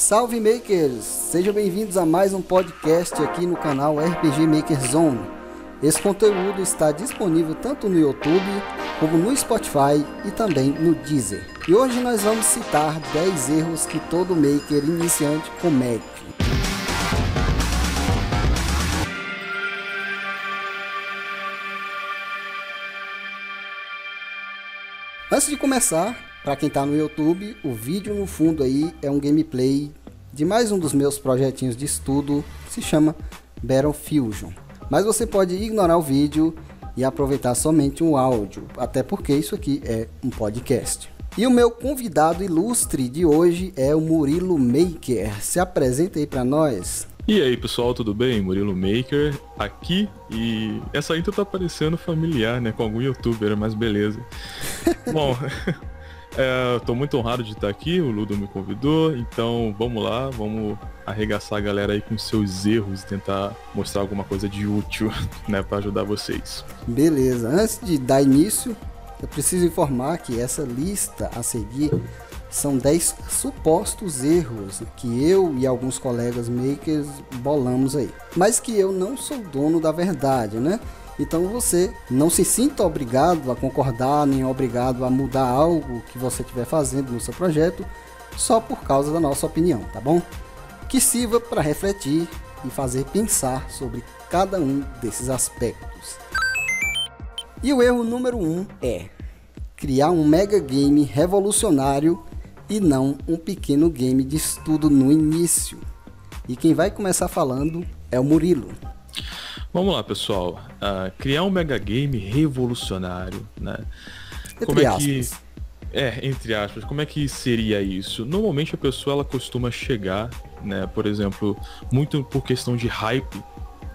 Salve Makers! Sejam bem-vindos a mais um podcast aqui no canal RPG Maker Zone. Esse conteúdo está disponível tanto no YouTube como no Spotify e também no Deezer. E hoje nós vamos citar 10 erros que todo maker iniciante comete. Antes de começar, para quem está no YouTube, o vídeo no fundo aí é um gameplay de mais um dos meus projetinhos de estudo que se chama Battle Fusion. Mas você pode ignorar o vídeo e aproveitar somente um áudio, até porque isso aqui é um podcast. E o meu convidado ilustre de hoje é o Murilo Maker. Se apresenta aí para nós. E aí pessoal, tudo bem? Murilo Maker aqui e essa intro tá parecendo familiar, né? Com algum youtuber, mas beleza. Bom, É, tô muito honrado de estar aqui, o Ludo me convidou, então vamos lá, vamos arregaçar a galera aí com seus erros e tentar mostrar alguma coisa de útil, né, para ajudar vocês. Beleza, antes de dar início, eu preciso informar que essa lista a seguir são 10 supostos erros que eu e alguns colegas makers bolamos aí. Mas que eu não sou dono da verdade, né? Então você não se sinta obrigado a concordar, nem obrigado a mudar algo que você estiver fazendo no seu projeto só por causa da nossa opinião, tá bom? Que sirva para refletir e fazer pensar sobre cada um desses aspectos. E o erro número 1 um é criar um mega game revolucionário e não um pequeno game de estudo no início. E quem vai começar falando é o Murilo. Vamos lá, pessoal. Uh, criar um mega game revolucionário, né? Entre como é aspas. que é, entre aspas, como é que seria isso? Normalmente a pessoa ela costuma chegar, né, por exemplo, muito por questão de hype,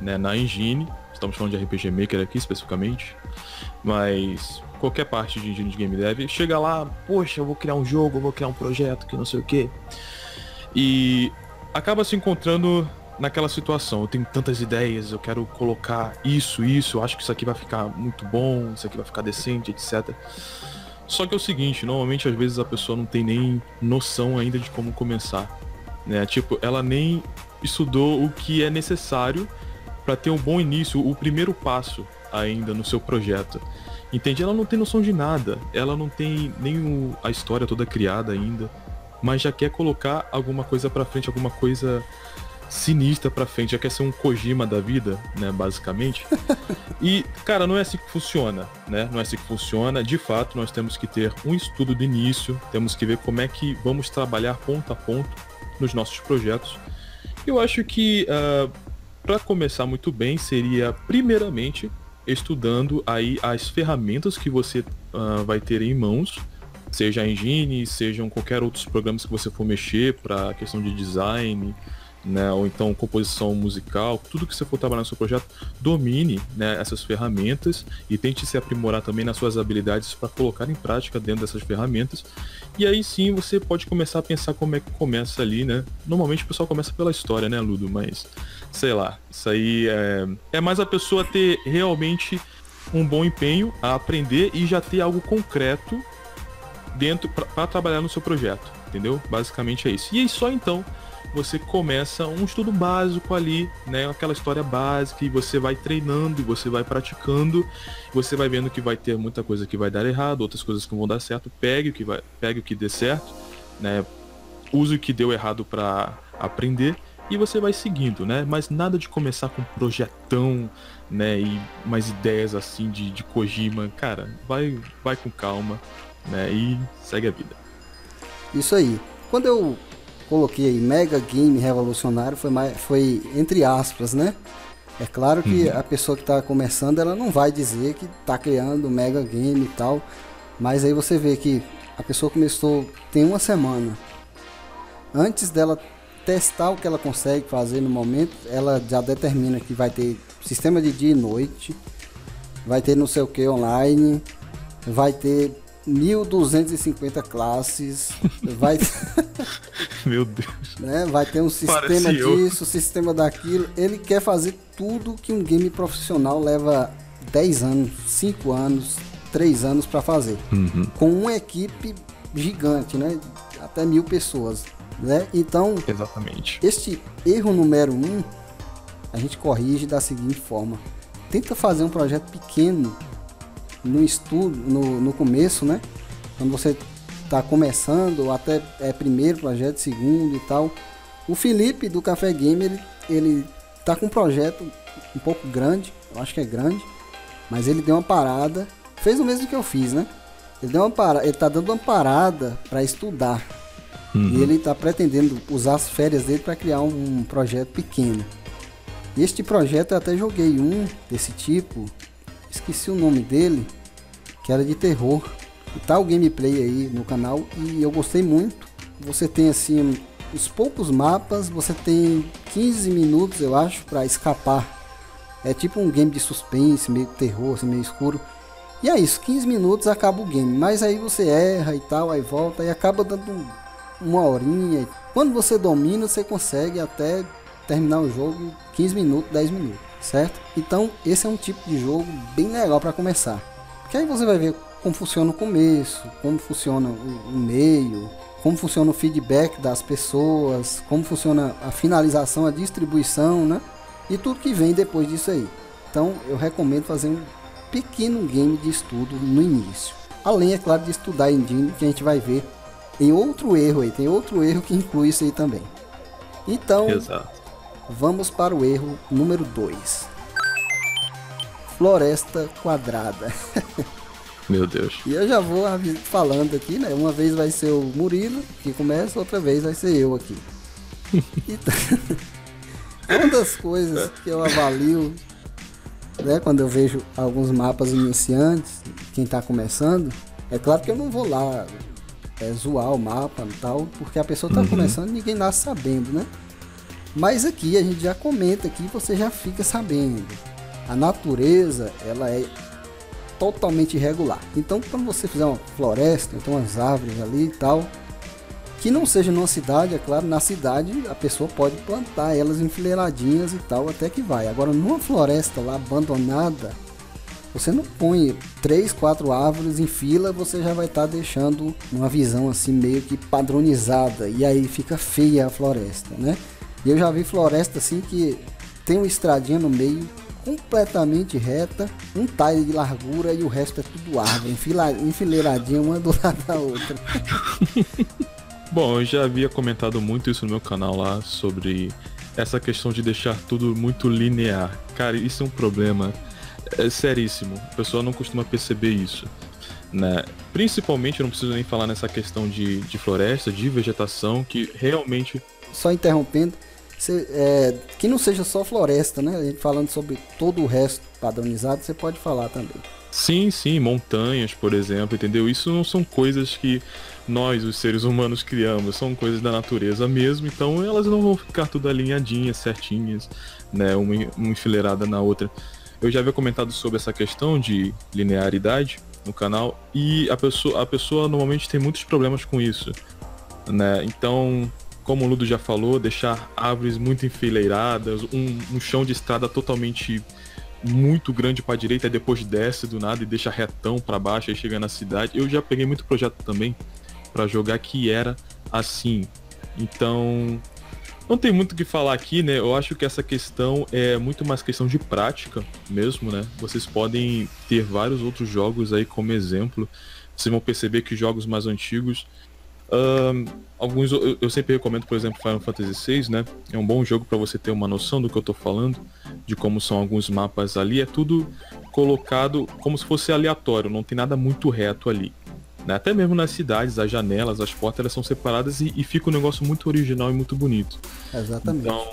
né, na engine. Estamos falando de RPG Maker aqui especificamente, mas qualquer parte de engine de game dev chega lá, poxa, eu vou criar um jogo, eu vou criar um projeto que não sei o que, e acaba se encontrando naquela situação. Eu tenho tantas ideias, eu quero colocar isso, isso, eu acho que isso aqui vai ficar muito bom, isso aqui vai ficar decente, etc. Só que é o seguinte, normalmente às vezes a pessoa não tem nem noção ainda de como começar, né? Tipo, ela nem estudou o que é necessário para ter um bom início, o primeiro passo ainda no seu projeto. Entende? Ela não tem noção de nada, ela não tem nem o, a história toda criada ainda, mas já quer colocar alguma coisa para frente, alguma coisa sinistra pra frente, já quer ser um Kojima da vida, né, basicamente. e, cara, não é assim que funciona, né? Não é assim que funciona. De fato, nós temos que ter um estudo do início, temos que ver como é que vamos trabalhar ponto a ponto nos nossos projetos. Eu acho que, uh, ah, para começar muito bem, seria, primeiramente, estudando aí as ferramentas que você uh, vai ter em mãos, seja a engine, sejam qualquer outros programas que você for mexer para questão de design, né, ou então composição musical, tudo que você for trabalhar no seu projeto, domine né, essas ferramentas e tente se aprimorar também nas suas habilidades para colocar em prática dentro dessas ferramentas. E aí sim você pode começar a pensar como é que começa ali, né? Normalmente o pessoal começa pela história, né, Ludo? Mas sei lá, isso aí é, é mais a pessoa ter realmente um bom empenho a aprender e já ter algo concreto dentro para trabalhar no seu projeto, entendeu? Basicamente é isso. E aí só então você começa um estudo básico ali, né? Aquela história básica e você vai treinando, você vai praticando, você vai vendo que vai ter muita coisa que vai dar errado, outras coisas que vão dar certo. Pegue o que vai, pegue o que dê certo, né? Use o que deu errado para aprender e você vai seguindo, né? Mas nada de começar com projetão, né? E mais ideias assim de, de Kojima, cara, vai, vai com calma, né? E segue a vida. Isso aí. Quando eu coloquei aí mega game revolucionário foi, mais, foi entre aspas, né? É claro que uhum. a pessoa que está começando, ela não vai dizer que está criando mega game e tal, mas aí você vê que a pessoa começou tem uma semana. Antes dela testar o que ela consegue fazer no momento, ela já determina que vai ter sistema de dia e noite, vai ter não sei o que online, vai ter 1250 classes, vai Meu Deus. Né, vai ter um sistema disso, sistema daquilo. Ele quer fazer tudo que um game profissional leva 10 anos, 5 anos, 3 anos para fazer. Uhum. Com uma equipe gigante, né? Até mil pessoas. Né? Então, Exatamente. este erro número um, a gente corrige da seguinte forma: tenta fazer um projeto pequeno no estudo, no, no começo, né? Quando você está começando, até é primeiro projeto, segundo e tal. O Felipe do Café Gamer, ele, ele tá com um projeto um pouco grande, eu acho que é grande, mas ele deu uma parada, fez o mesmo que eu fiz, né? Ele deu uma parada, ele tá dando uma parada para estudar. Uhum. E ele tá pretendendo usar as férias dele para criar um, projeto pequeno. Este projeto eu até joguei um desse tipo, esqueci o nome dele, que era de terror. E tá o gameplay aí no canal e eu gostei muito. Você tem assim os poucos mapas, você tem 15 minutos, eu acho, para escapar. É tipo um game de suspense, meio terror, assim, meio escuro. E é isso, 15 minutos acaba o game. Mas aí você erra e tal, aí volta e acaba dando uma horinha. Quando você domina, você consegue até terminar o jogo em 15 minutos, 10 minutos, certo? Então, esse é um tipo de jogo bem legal para começar. Que aí você vai ver como funciona o começo, como funciona o, o meio, como funciona o feedback das pessoas, como funciona a finalização, a distribuição, né? E tudo que vem depois disso aí. Então, eu recomendo fazer um pequeno game de estudo no início. Além, é claro, de estudar engine, que a gente vai ver em outro erro aí. Tem outro erro que inclui isso aí também. Então, Exato. Vamos para o erro número 2. Floresta quadrada. Meu Deus. E eu já vou falando aqui, né? Uma vez vai ser o Murilo que começa, outra vez vai ser eu aqui. Então, uma das coisas que eu avalio, né? Quando eu vejo alguns mapas iniciantes, quem tá começando, é claro que eu não vou lá é, zoar o mapa e tal, porque a pessoa tá uhum. começando e ninguém nasce sabendo, né? Mas aqui a gente já comenta aqui, você já fica sabendo. A natureza, ela é totalmente irregular. Então, quando você fizer uma floresta, então umas árvores ali e tal, que não seja numa cidade, é claro, na cidade a pessoa pode plantar elas enfileiradinhas e tal, até que vai. Agora, numa floresta lá abandonada, você não põe três, quatro árvores em fila, você já vai estar tá deixando uma visão assim meio que padronizada e aí fica feia a floresta, né? E eu já vi floresta assim que tem uma estradinha no meio completamente reta, um tile de largura e o resto é tudo árvore, enfileiradinha uma do lado da outra. Bom, eu já havia comentado muito isso no meu canal lá sobre essa questão de deixar tudo muito linear. Cara, isso é um problema é seríssimo. A pessoa não costuma perceber isso. Né? Principalmente, eu não preciso nem falar nessa questão de, de floresta, de vegetação, que realmente. Só interrompendo, é, que não seja só floresta, né? A gente falando sobre todo o resto padronizado, você pode falar também. Sim, sim, montanhas, por exemplo, entendeu? Isso não são coisas que nós, os seres humanos, criamos, são coisas da natureza mesmo, então elas não vão ficar tudo alinhadinhas, certinhas, né? Uma, uma enfileirada na outra. Eu já havia comentado sobre essa questão de linearidade no canal e a pessoa, a pessoa normalmente tem muitos problemas com isso, né? Então como o Ludo já falou, deixar árvores muito enfileiradas, um, um chão de estrada totalmente muito grande para a direita, depois desce do nada e deixa retão para baixo e chega na cidade. Eu já peguei muito projeto também para jogar que era assim. Então, não tem muito o que falar aqui, né? Eu acho que essa questão é muito mais questão de prática mesmo, né? Vocês podem ter vários outros jogos aí como exemplo. Vocês vão perceber que jogos mais antigos alguns eu, eu, sempre recomendo, por exemplo, Final Fantasy VI, né? É um bom jogo para você ter uma noção do que eu tô falando, de como são alguns mapas ali. É tudo colocado como se fosse aleatório, não tem nada muito reto ali. Né? Até mesmo nas cidades, as janelas, as portas, elas são separadas e, e fica um negócio muito original e muito bonito. Exatamente. Então,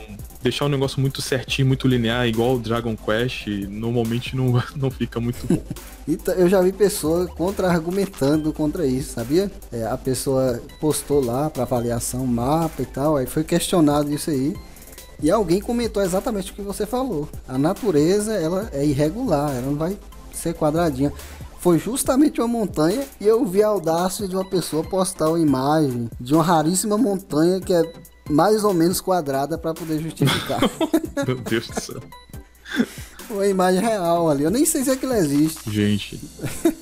deixar um negócio muito certinho, muito linear, igual o Dragon Quest, normalmente não, não fica muito bom. então, eu já vi pessoa contra-argumentando contra isso, sabia? É, a pessoa postou lá para avaliação mapa e tal, aí foi questionado isso aí. E alguém comentou exatamente o que você falou. A natureza, ela é irregular, ela não vai ser quadradinha foi justamente uma montanha e eu vi a audácia de uma pessoa postar uma imagem de uma raríssima montanha que é mais ou menos quadrada para poder justificar. Meu Deus do céu. uma imagem real ali. Eu nem sei se aquilo existe. Gente.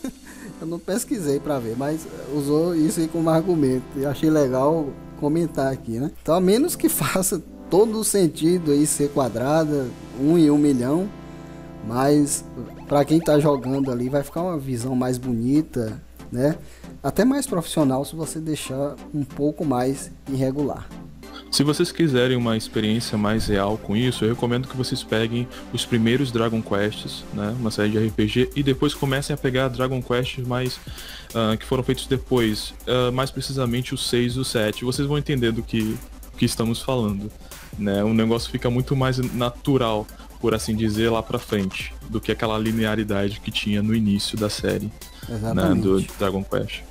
eu não pesquisei para ver, mas usou isso aí como argumento. E achei legal comentar aqui, né? Então, a menos que faça todo o sentido aí ser quadrada, um e um milhão, mas para quem tá jogando ali vai ficar uma visão mais bonita, né? Até mais profissional se você deixar um pouco mais irregular. Se vocês quiserem uma experiência mais real com isso, eu recomendo que vocês peguem os primeiros Dragon Quests, né, uma série de RPG, e depois comecem a pegar Dragon Quests mais uh, que foram feitos depois, uh, mais precisamente o 6 e o 7. Vocês vão entender do que, que estamos falando. Né? O negócio fica muito mais natural, por assim dizer, lá pra frente, do que aquela linearidade que tinha no início da série né, do Dragon Quest.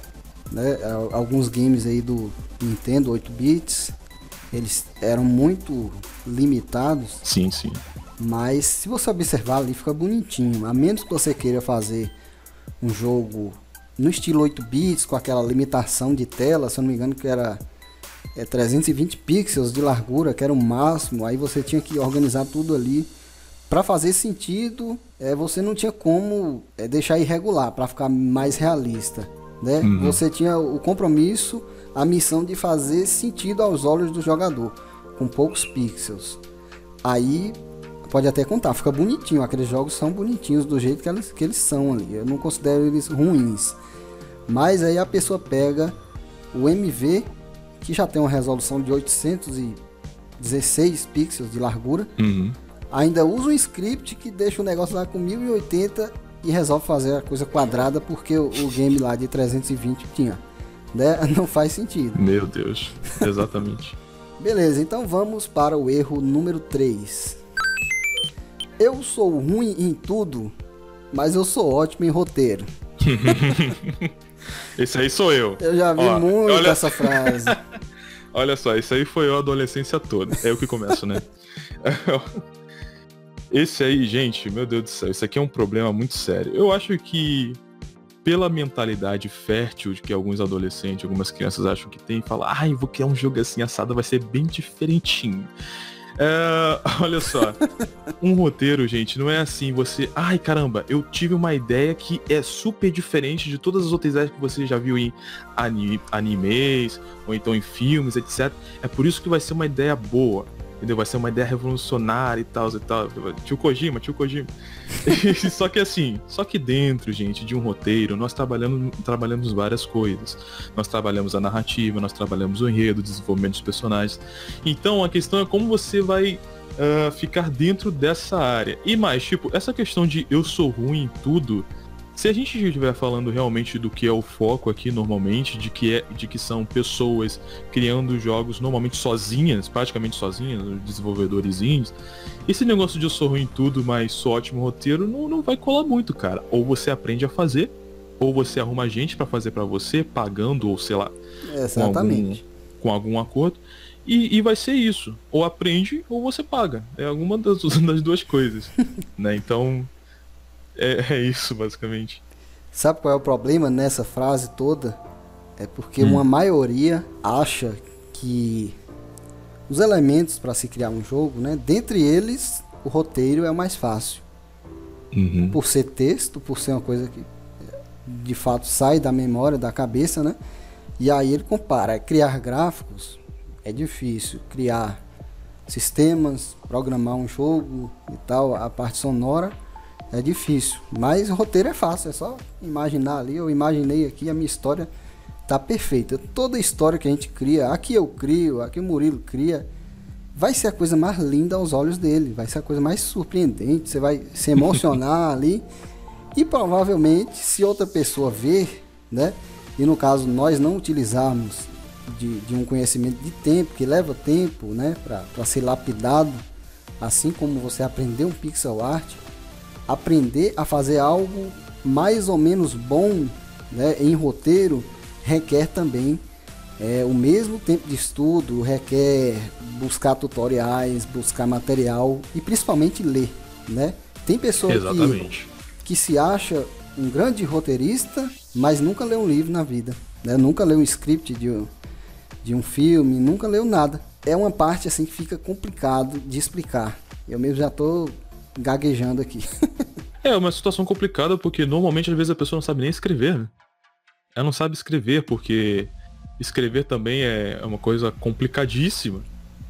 Né, alguns games aí do Nintendo 8 bits eles eram muito limitados. Sim, sim. Mas se você observar ali, fica bonitinho. A menos que você queira fazer um jogo no estilo 8 bits, com aquela limitação de tela, se eu não me engano, que era é, 320 pixels de largura, que era o máximo. Aí você tinha que organizar tudo ali. Para fazer sentido, é, você não tinha como é, deixar irregular, para ficar mais realista. Né? Uhum. Você tinha o compromisso a missão de fazer sentido aos olhos do jogador, com poucos pixels. Aí pode até contar, fica bonitinho. Aqueles jogos são bonitinhos do jeito que eles, que eles são ali. Eu não considero eles ruins. Mas aí a pessoa pega o MV, que já tem uma resolução de 816 pixels de largura. Uhum. Ainda usa um script que deixa o negócio lá com 1080 e resolve fazer a coisa quadrada porque o, o game lá de 320 tinha né? Não faz sentido. Meu Deus, exatamente. Beleza, então vamos para o erro número 3. Eu sou ruim em tudo, mas eu sou ótimo em roteiro. Esse aí sou eu. Eu já vi Ó, muito olha... essa frase. olha só, isso aí foi eu a adolescência toda. É o que começo, né? Esse aí, gente, meu Deus do céu, isso aqui é um problema muito sério. Eu acho que pela mentalidade fértil de que alguns adolescentes, algumas crianças acham que tem, falam, ai, vou criar um jogo assim assado, vai ser bem diferentinho. É, olha só, um roteiro, gente, não é assim, você, ai caramba, eu tive uma ideia que é super diferente de todas as outras ideias que você já viu em animes, ou então em filmes, etc. É por isso que vai ser uma ideia boa entendeu? Vai ser uma ideia revolucionária e tal, e tal. Tio Kojima, tio Kojima. só que assim, só que dentro, gente, de um roteiro, nós trabalhamos, trabalhamos várias coisas. Nós trabalhamos a narrativa, nós trabalhamos o enredo, o desenvolvimento dos personagens. Então a questão é como você vai uh, ficar dentro dessa área. E mais, tipo, essa questão de eu sou ruim em tudo se a gente estiver falando realmente do que é o foco aqui normalmente, de que é de que são pessoas criando jogos normalmente sozinhas, praticamente sozinhas, desenvolvedores indies, esse negócio de eu sou ruim em tudo, mas sou ótimo roteiro, não, não vai colar muito, cara. Ou você aprende a fazer, ou você arruma gente para fazer para você, pagando, ou sei lá, Exatamente. Com, algum, com algum acordo. E, e, vai ser isso. Ou aprende ou você paga. É alguma das, das duas coisas. né? Então, é, é isso, basicamente. Sabe qual é o problema nessa frase toda? É porque hum. uma maioria acha que os elementos para se criar um jogo, né? Dentre eles, o roteiro é o mais fácil. Uhum. Por ser texto, por ser uma coisa que de fato sai da memória, da cabeça, né? E aí ele compara. Criar gráficos é difícil. Criar sistemas, programar um jogo e tal, a parte sonora é difícil. Mas o roteiro é fácil, é só imaginar ali. Eu imaginei aqui, a minha história tá perfeita. Toda história que a gente cria, aqui eu crio, aqui o Murilo cria, vai ser a coisa mais linda aos olhos dele, vai ser a coisa mais surpreendente, você vai se emocionar ali. E provavelmente, se outra pessoa ver, né? E no caso nós não utilizarmos de, de um conhecimento de tempo, que leva tempo, né? Para ser lapidado, assim como você aprender um pixel art, aprender a fazer algo mais ou menos bom né, em roteiro requer também é, o mesmo tempo de estudo, requer buscar tutoriais, buscar material e principalmente ler, né? Tem pessoa que, que se acha um grande roteirista, mas nunca leu um livro na vida, né? Nunca leu um script de um, de um filme, nunca leu nada. É uma parte assim que fica complicado de explicar. Eu mesmo já estou gaguejando aqui. é uma situação complicada porque normalmente às vezes a pessoa não sabe nem escrever, né? Ela não sabe escrever porque escrever também é uma coisa complicadíssima.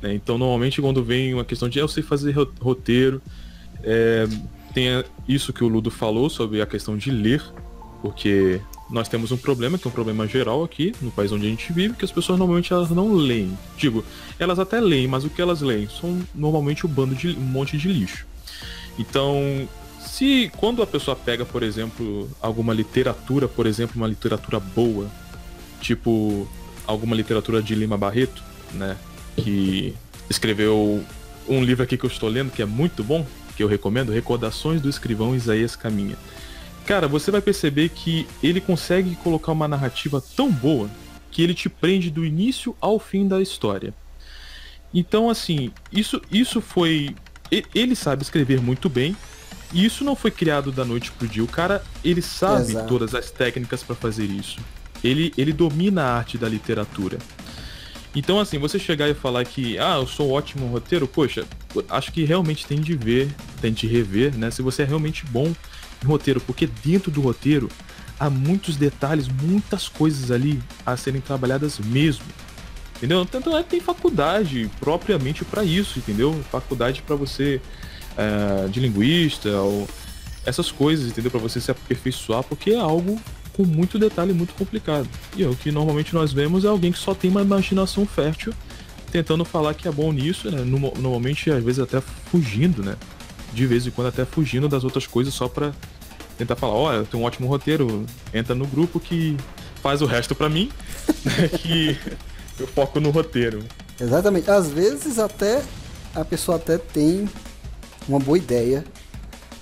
Né? Então, normalmente, quando vem uma questão de ah, eu sei fazer roteiro, é, tem isso que o Ludo falou sobre a questão de ler, porque nós temos um problema, que é um problema geral aqui no país onde a gente vive, que as pessoas normalmente elas não leem. Digo, elas até leem, mas o que elas leem são normalmente um bando de um monte de lixo. Então, se quando a pessoa pega, por exemplo, alguma literatura, por exemplo, uma literatura boa, tipo alguma literatura de Lima Barreto, né, que escreveu um livro aqui que eu estou lendo que é muito bom, que eu recomendo, Recordações do Escrivão Isaías Caminha. Cara, você vai perceber que ele consegue colocar uma narrativa tão boa que ele te prende do início ao fim da história. Então, assim, isso, isso foi. Ele sabe escrever muito bem. E isso não foi criado da noite pro dia. O cara, ele sabe Exato. todas as técnicas para fazer isso. Ele, ele domina a arte da literatura. Então, assim, você chegar e falar que, ah, eu sou um ótimo roteiro, poxa, acho que realmente tem de ver, tem de rever, né? Se você é realmente bom em roteiro, porque dentro do roteiro há muitos detalhes, muitas coisas ali a serem trabalhadas mesmo. Entendeu? Tanto é que tem faculdade propriamente para isso, entendeu? Faculdade para você é, de linguista ou essas coisas, entendeu? Para você se aperfeiçoar, porque é algo com muito detalhe muito complicado. E é o que normalmente nós vemos é alguém que só tem uma imaginação fértil tentando falar que é bom nisso, né? Normalmente, às vezes, até fugindo, né? de vez em quando até fugindo das outras coisas só para tentar falar, olha, eu tenho um ótimo roteiro, entra no grupo que faz o resto para mim, né, que eu foco no roteiro. Exatamente. Às vezes até a pessoa até tem uma boa ideia,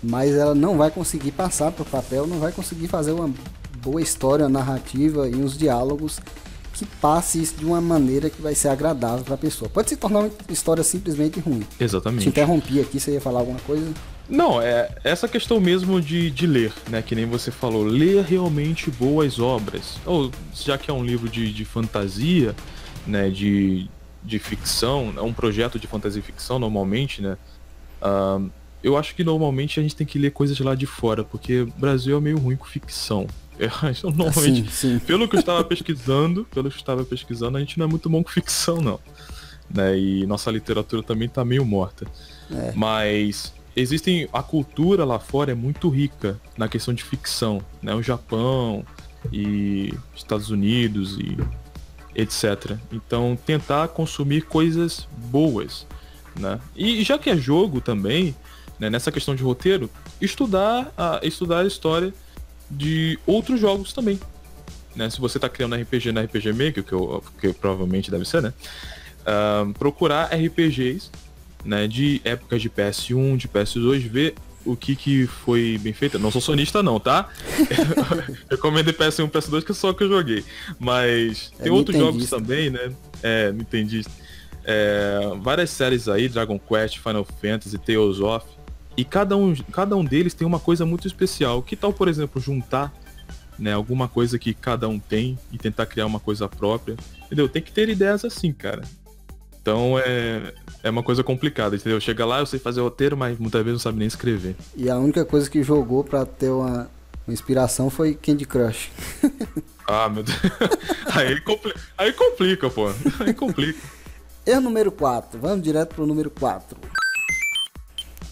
mas ela não vai conseguir passar para o papel, não vai conseguir fazer uma boa história narrativa e uns diálogos que passe isso de uma maneira que vai ser agradável para a pessoa. Pode se tornar uma história simplesmente ruim. Exatamente. Te interrompi aqui, você ia falar alguma coisa? Não, é essa questão mesmo de, de ler, né? Que nem você falou, ler realmente boas obras. Ou já que é um livro de, de fantasia, né? De, de ficção, é um projeto de fantasia e ficção normalmente, né? Uh, eu acho que normalmente a gente tem que ler coisas lá de fora, porque o Brasil é meio ruim com ficção. Acho, normalmente, sim, sim. pelo que eu estava pesquisando, pelo que eu estava pesquisando, a gente não é muito bom com ficção, não. Né? E nossa literatura também está meio morta. É. Mas existem. A cultura lá fora é muito rica na questão de ficção. Né? O Japão e Estados Unidos e etc. Então tentar consumir coisas boas. Né? E já que é jogo também, né, nessa questão de roteiro, estudar a, estudar a história de outros jogos também. Né? Se você está criando RPG na RPG Maker, que, eu, que provavelmente deve ser, né? Uh, procurar RPGs né, de épocas de PS1, de PS2, ver o que, que foi bem feito. Não sou sonista não, tá? recomendo PS1 PS2 que é só que eu joguei. Mas é tem outros jogos também, né? É, não entendi. É, várias séries aí, Dragon Quest, Final Fantasy, Tales of, e cada um, cada um deles tem uma coisa muito especial. Que tal, por exemplo, juntar né, alguma coisa que cada um tem e tentar criar uma coisa própria? Entendeu? Tem que ter ideias assim, cara. Então é, é uma coisa complicada, entendeu? Chega lá, eu sei fazer roteiro, mas muitas vezes não sabe nem escrever. E a única coisa que jogou para ter uma, uma, inspiração foi Candy Crush. ah, meu Deus. Aí, compli... Aí complica, pô. Aí complica. Erro número 4. Vamos direto pro número 4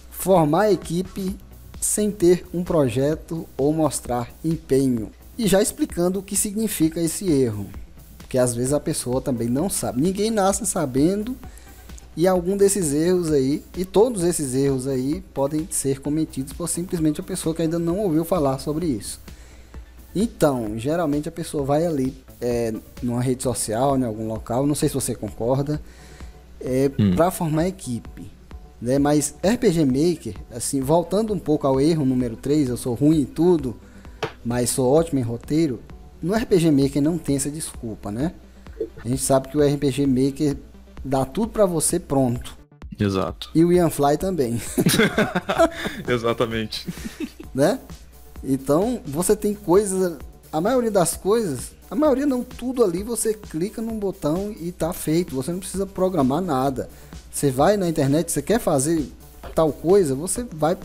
formar a equipe sem ter um projeto ou mostrar empenho. E já explicando o que significa esse erro, porque às vezes a pessoa também não sabe. Ninguém nasce sabendo e algum desses erros aí, e todos esses erros aí podem ser cometidos por simplesmente a pessoa que ainda não ouviu falar sobre isso. Então, geralmente a pessoa vai ali é, numa rede social, em algum local, não sei se você concorda, é, hum. para formar equipe. Né? Mas RPG Maker, assim, voltando um pouco ao erro número 3, eu sou ruim em tudo, mas sou ótimo em roteiro. No RPG Maker não tem essa desculpa, né? A gente sabe que o RPG Maker dá tudo para você pronto. Exato. E o Ian Fly também. Exatamente. Né? Então, você tem coisas, a maioria das coisas, a maioria não, tudo ali você clica num botão e tá feito. Você não precisa programar nada. Você vai na internet, você quer fazer tal coisa, você vai,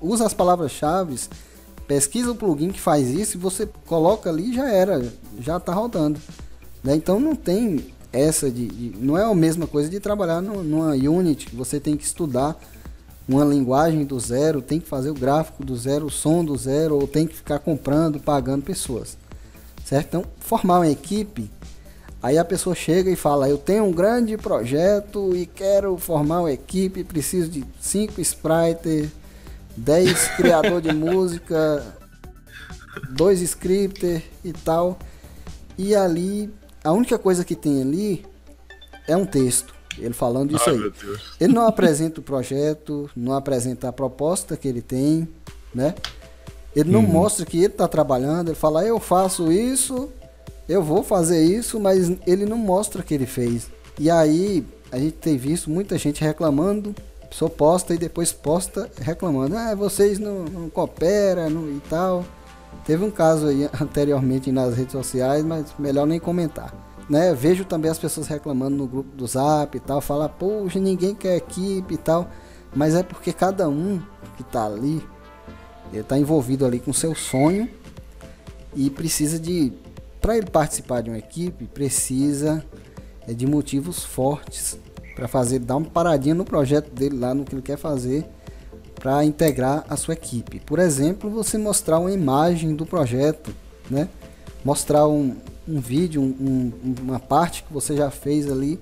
usa as palavras-chave, pesquisa o plugin que faz isso e você coloca ali já era, já está rodando. Né? Então não tem essa de, de, Não é a mesma coisa de trabalhar no, numa Unity, você tem que estudar uma linguagem do zero, tem que fazer o gráfico do zero, o som do zero, ou tem que ficar comprando, pagando pessoas. Certo? Então, formar uma equipe, aí a pessoa chega e fala: Eu tenho um grande projeto e quero formar uma equipe, preciso de 5 sprites, 10 criador de música, dois scripter e tal. E ali, a única coisa que tem ali é um texto. Ele falando isso Ai, aí. Ele não apresenta o projeto, não apresenta a proposta que ele tem, né? Ele não uhum. mostra que ele está trabalhando, ele fala, eu faço isso, eu vou fazer isso, mas ele não mostra que ele fez. E aí a gente tem visto muita gente reclamando, só posta e depois posta reclamando, ah, vocês não, não cooperam não, e tal. Teve um caso aí anteriormente nas redes sociais, mas melhor nem comentar. Né? Vejo também as pessoas reclamando no grupo do Zap e tal, falar, poxa, ninguém quer equipe e tal. Mas é porque cada um que está ali, ele está envolvido ali com seu sonho e precisa de, para ele participar de uma equipe, precisa é, de motivos fortes para fazer, dar uma paradinha no projeto dele lá, no que ele quer fazer para integrar a sua equipe. Por exemplo, você mostrar uma imagem do projeto, né? mostrar um, um vídeo, um, uma parte que você já fez ali,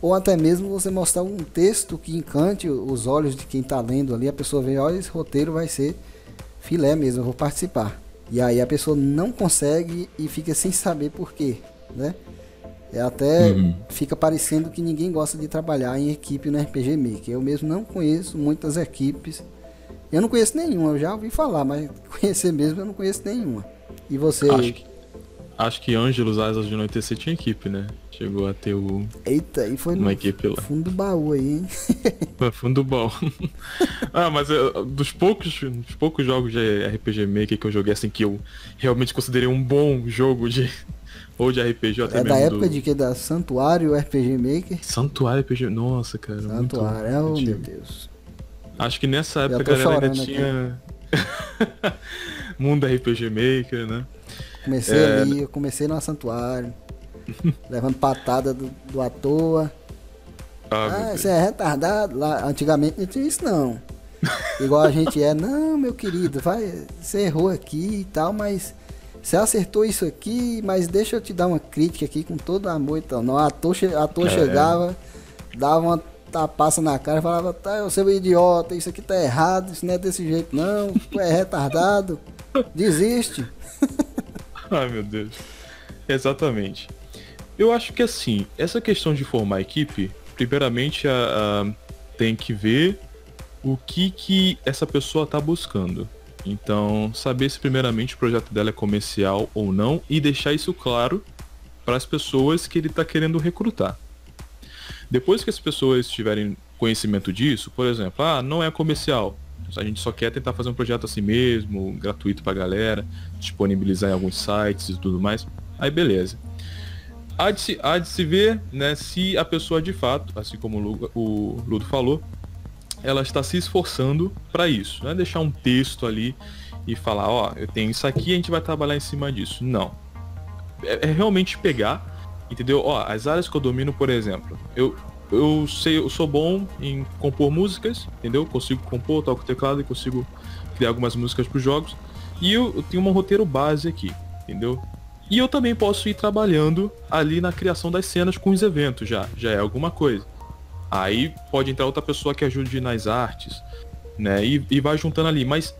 ou até mesmo você mostrar um texto que encante os olhos de quem está lendo ali, a pessoa vê, olha, esse roteiro vai ser filé mesmo, eu vou participar. E aí a pessoa não consegue e fica sem saber por quê, né? É até uhum. fica parecendo que ninguém gosta de trabalhar em equipe no RPG Maker. Eu mesmo não conheço muitas equipes. Eu não conheço nenhuma, eu já ouvi falar, mas conhecer mesmo eu não conheço nenhuma. E você? Acho que, acho que Ângelos Asas de Anoitecer tinha equipe, né? Chegou a ter o. Eita, e foi uma no equipe lá. fundo do baú aí, hein? Foi fundo do baú. ah, mas eu, dos poucos, dos poucos jogos de RPG Maker que eu joguei assim que eu realmente considerei um bom jogo de ou de RPG até É da época do... de que? Da Santuário RPG Maker? Santuário RPG. Nossa, cara. Santuário, muito... oh, meu Deus. Acho que nessa época a galera ainda tinha. Mundo RPG Maker, né? Comecei é... ali, eu comecei no Santuário. levando patada do, do à toa. Ah, ah você é retardado. Lá, antigamente não tinha isso não. Igual a gente é, não, meu querido, vai, você errou aqui e tal, mas você acertou isso aqui, mas deixa eu te dar uma crítica aqui com todo amor e tal. Não, a ator, é. chegava, dava uma tapaça na cara e falava, tá, você é um idiota, isso aqui tá errado, isso não é desse jeito não, tu é retardado, desiste. Ai meu Deus. Exatamente. Eu acho que assim, essa questão de formar equipe, primeiramente a, a, tem que ver o que, que essa pessoa tá buscando. Então, saber se primeiramente o projeto dela é comercial ou não e deixar isso claro para as pessoas que ele está querendo recrutar. Depois que as pessoas tiverem conhecimento disso, por exemplo, ah, não é comercial, a gente só quer tentar fazer um projeto assim mesmo, gratuito para a galera, disponibilizar em alguns sites e tudo mais, aí beleza. Há de se, há de se ver né, se a pessoa de fato, assim como o Ludo falou, ela está se esforçando para isso. Não é deixar um texto ali e falar, ó, oh, eu tenho isso aqui, a gente vai trabalhar em cima disso. Não. É, é realmente pegar, entendeu? Ó, as áreas que eu domino, por exemplo, eu eu sei, eu sou bom em compor músicas, entendeu? Consigo compor, toco teclado e consigo criar algumas músicas para os jogos. E eu, eu tenho um roteiro base aqui, entendeu? E eu também posso ir trabalhando ali na criação das cenas com os eventos já, já é alguma coisa. Aí pode entrar outra pessoa que ajude nas artes, né? E, e vai juntando ali. Mas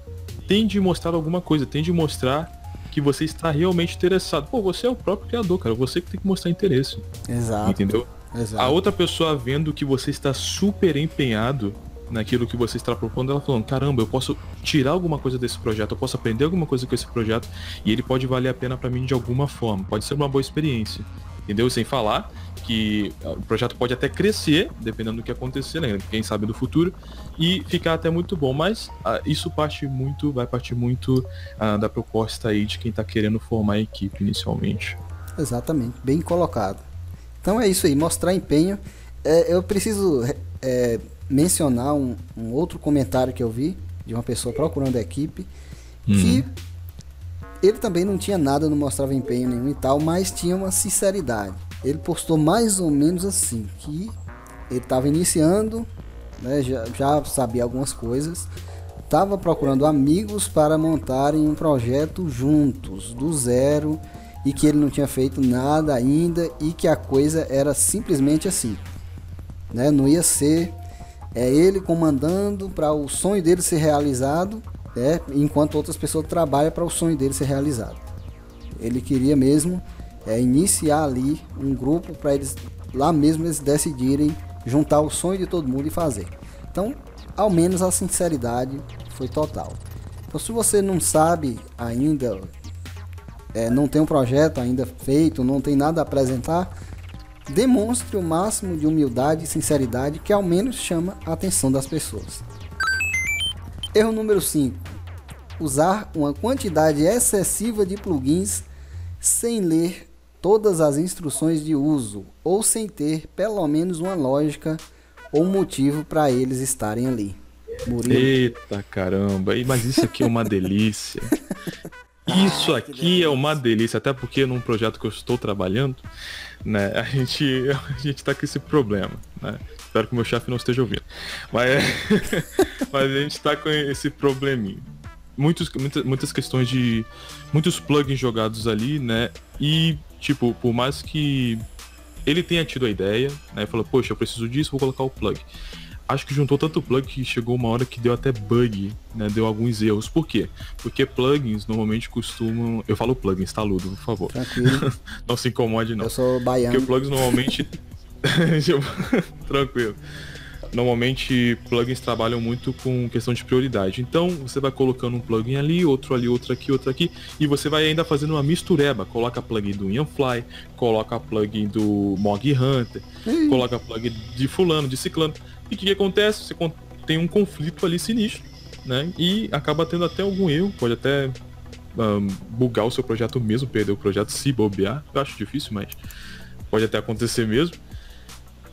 tem de mostrar alguma coisa, tem de mostrar que você está realmente interessado. Pô, você é o próprio criador, cara. Você que tem que mostrar interesse. Exato. Entendeu? Exato. A outra pessoa vendo que você está super empenhado naquilo que você está propondo, ela falando, caramba, eu posso tirar alguma coisa desse projeto, eu posso aprender alguma coisa com esse projeto e ele pode valer a pena para mim de alguma forma. Pode ser uma boa experiência entendeu? Sem falar que o projeto pode até crescer, dependendo do que acontecer, né? quem sabe do futuro, e ficar até muito bom, mas ah, isso parte muito, vai partir muito ah, da proposta aí de quem está querendo formar a equipe inicialmente. Exatamente, bem colocado. Então é isso aí, mostrar empenho. É, eu preciso é, mencionar um, um, outro comentário que eu vi de uma pessoa procurando a equipe, que uhum. Ele também não tinha nada, não mostrava empenho nenhum e tal, mas tinha uma sinceridade. Ele postou mais ou menos assim, que ele estava iniciando, né, já, já sabia algumas coisas, estava procurando amigos para montarem um projeto juntos, do zero, e que ele não tinha feito nada ainda e que a coisa era simplesmente assim. Né? Não ia ser é ele comandando para o sonho dele ser realizado, é, enquanto outras pessoas trabalham para o sonho dele ser realizado. Ele queria mesmo é, iniciar ali um grupo para eles lá mesmo eles decidirem juntar o sonho de todo mundo e fazer. Então, ao menos a sinceridade foi total. Então, se você não sabe ainda, é, não tem um projeto ainda feito, não tem nada a apresentar, demonstre o máximo de humildade e sinceridade que ao menos chama a atenção das pessoas. Erro número 5. Usar uma quantidade excessiva de plugins sem ler todas as instruções de uso ou sem ter pelo menos uma lógica ou motivo para eles estarem ali. Murilo. Eita caramba, mas isso aqui é uma delícia. Isso aqui é uma delícia, até porque num projeto que eu estou trabalhando, né, a gente, a gente tá com esse problema, né? Espero que o meu chefe não esteja ouvindo. Mas, mas a gente tá com esse probleminha. Muitos, muitas, muitas questões de. Muitos plugins jogados ali, né? E, tipo, por mais que ele tenha tido a ideia, né? Falou, poxa, eu preciso disso, vou colocar o plug acho que juntou tanto plug que chegou uma hora que deu até bug, né? Deu alguns erros. Por quê? Porque plugins normalmente costumam. Eu falo plugins, tá, Ludo, por favor. Tranquilo. não se incomode, não. Eu sou baiano. Porque plugins normalmente. Tranquilo. Normalmente plugins trabalham muito com questão de prioridade. Então você vai colocando um plugin ali, outro ali, outro aqui, outro aqui, e você vai ainda fazendo uma mistureba. Coloca plugin do Ianfly, coloca plugin do Mog Hunter, coloca plugin de fulano, de ciclano. E o que, que, acontece? Você tem um conflito ali sinistro, né? E acaba tendo até algum erro, pode até um, bugar o seu projeto mesmo, perder o projeto se bobear. Eu acho difícil, mas pode até acontecer mesmo.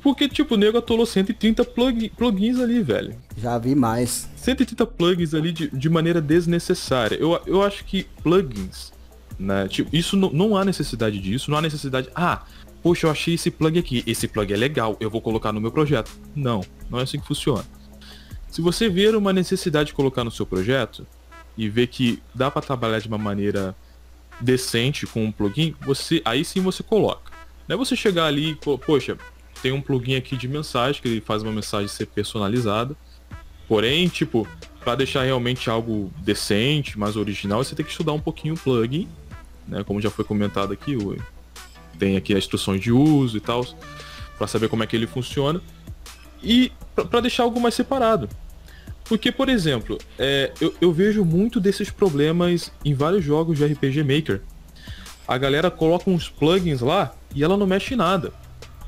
Porque, tipo, o nego atolou 130 plug, plugins ali, velho. Já vi mais. 130 plugins ali de, de maneira desnecessária. Eu, eu acho que plugins, né? Tipo, isso não, não há necessidade disso. Não há necessidade. Ah, poxa, eu achei esse plug aqui, esse plug é legal, eu vou colocar no meu projeto. Não, não é assim que funciona. Se você ver uma necessidade de colocar no seu projeto e ver que dá para trabalhar de uma maneira decente com um plugin, você aí sim você coloca. Não é você chegar ali e, poxa, tem um plugin aqui de mensagem que ele faz uma mensagem ser personalizada. Porém, tipo, para deixar realmente algo decente, mais original, você tem que estudar um pouquinho o plugin, né? Como já foi comentado aqui, tem aqui as instruções de uso e tal, para saber como é que ele funciona. E para deixar algo mais separado. Porque, por exemplo, é, eu, eu, vejo muito desses problemas em vários jogos de RPG Maker. A galera coloca uns plugins lá e ela não mexe em nada.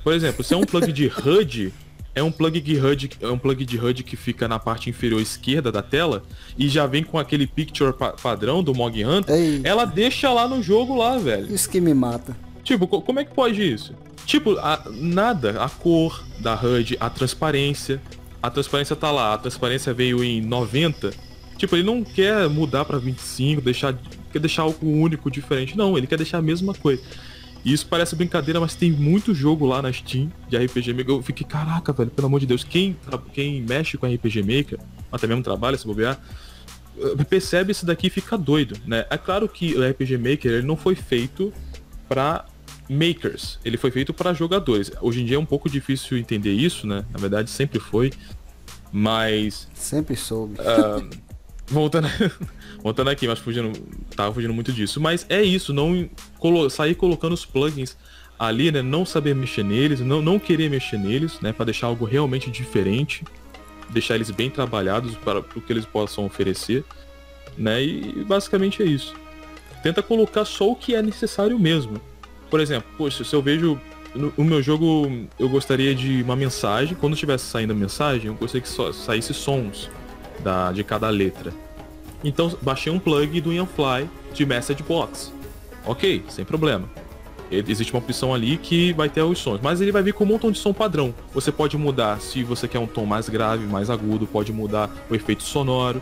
Por exemplo, se é um plug de HUD, é um plug de HUD, é um plug de HUD que fica na parte inferior esquerda da tela e já vem com aquele picture pa padrão do Mog Hunter, Ei. ela deixa lá no jogo lá, velho. Isso que me mata. Tipo, como é que pode isso? Tipo, a, nada, a cor da HUD, a transparência. A transparência tá lá, a transparência veio em 90. Tipo, ele não quer mudar para 25, deixar quer deixar algo único, diferente. Não, ele quer deixar a mesma coisa. E isso parece brincadeira, mas tem muito jogo lá na Steam de RPG Maker. Eu fiquei, caraca, velho, pelo amor de Deus, quem, quem mexe com RPG Maker, até mesmo trabalha, se bobear, eh, percebe isso daqui e fica doido, né? É claro que o RPG Maker ele não foi feito para makers, ele foi feito para jogadores. Hoje em dia é um pouco difícil entender isso, né? Na verdade, sempre foi. Mas. Sempre soube. Uh, voltando, voltando aqui, mas fugindo, tava fugindo muito disso. Mas é isso, não colo sair colocando os plugins ali, né? Não saber mexer neles, não, não querer mexer neles, né? Para deixar algo realmente diferente, deixar eles bem trabalhados para o que eles possam oferecer, né? E basicamente é isso. Tenta colocar só o que é necessário mesmo. Por exemplo, poxa, se eu vejo no, no, meu jogo eu gostaria de uma mensagem, quando estivesse saindo a mensagem, eu gostaria que só saísse sons da, de cada letra. Então baixei um plug do Yanfly de Message Box. Ok, sem problema. Existe uma opção ali que vai ter os sons, mas ele vai vir com um montão de som padrão. Você pode mudar se você quer um tom mais grave, mais agudo, pode mudar o efeito sonoro.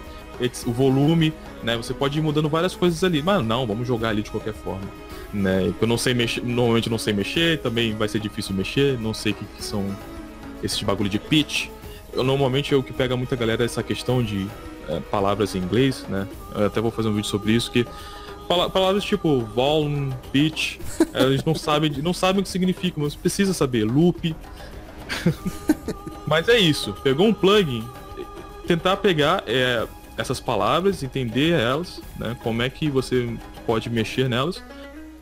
o volume, né? Você pode ir mudando várias coisas ali. Mas não, vamos jogar ali de qualquer forma. Né? Eu não sei mexer, normalmente não sei mexer, também vai ser difícil mexer, não sei o que, que são esses bagulho de pitch. Eu, normalmente o que pega muita galera é essa questão de é, palavras em inglês, né? Eu até vou fazer um vídeo sobre isso que palavras tipo volume, pitch, eles não sabem, não sabem o que significa, mas precisa saber loop. mas é isso. Pegou um plugin, tentar pegar é, essas palavras, entender elas, né? Como é que você pode mexer nelas.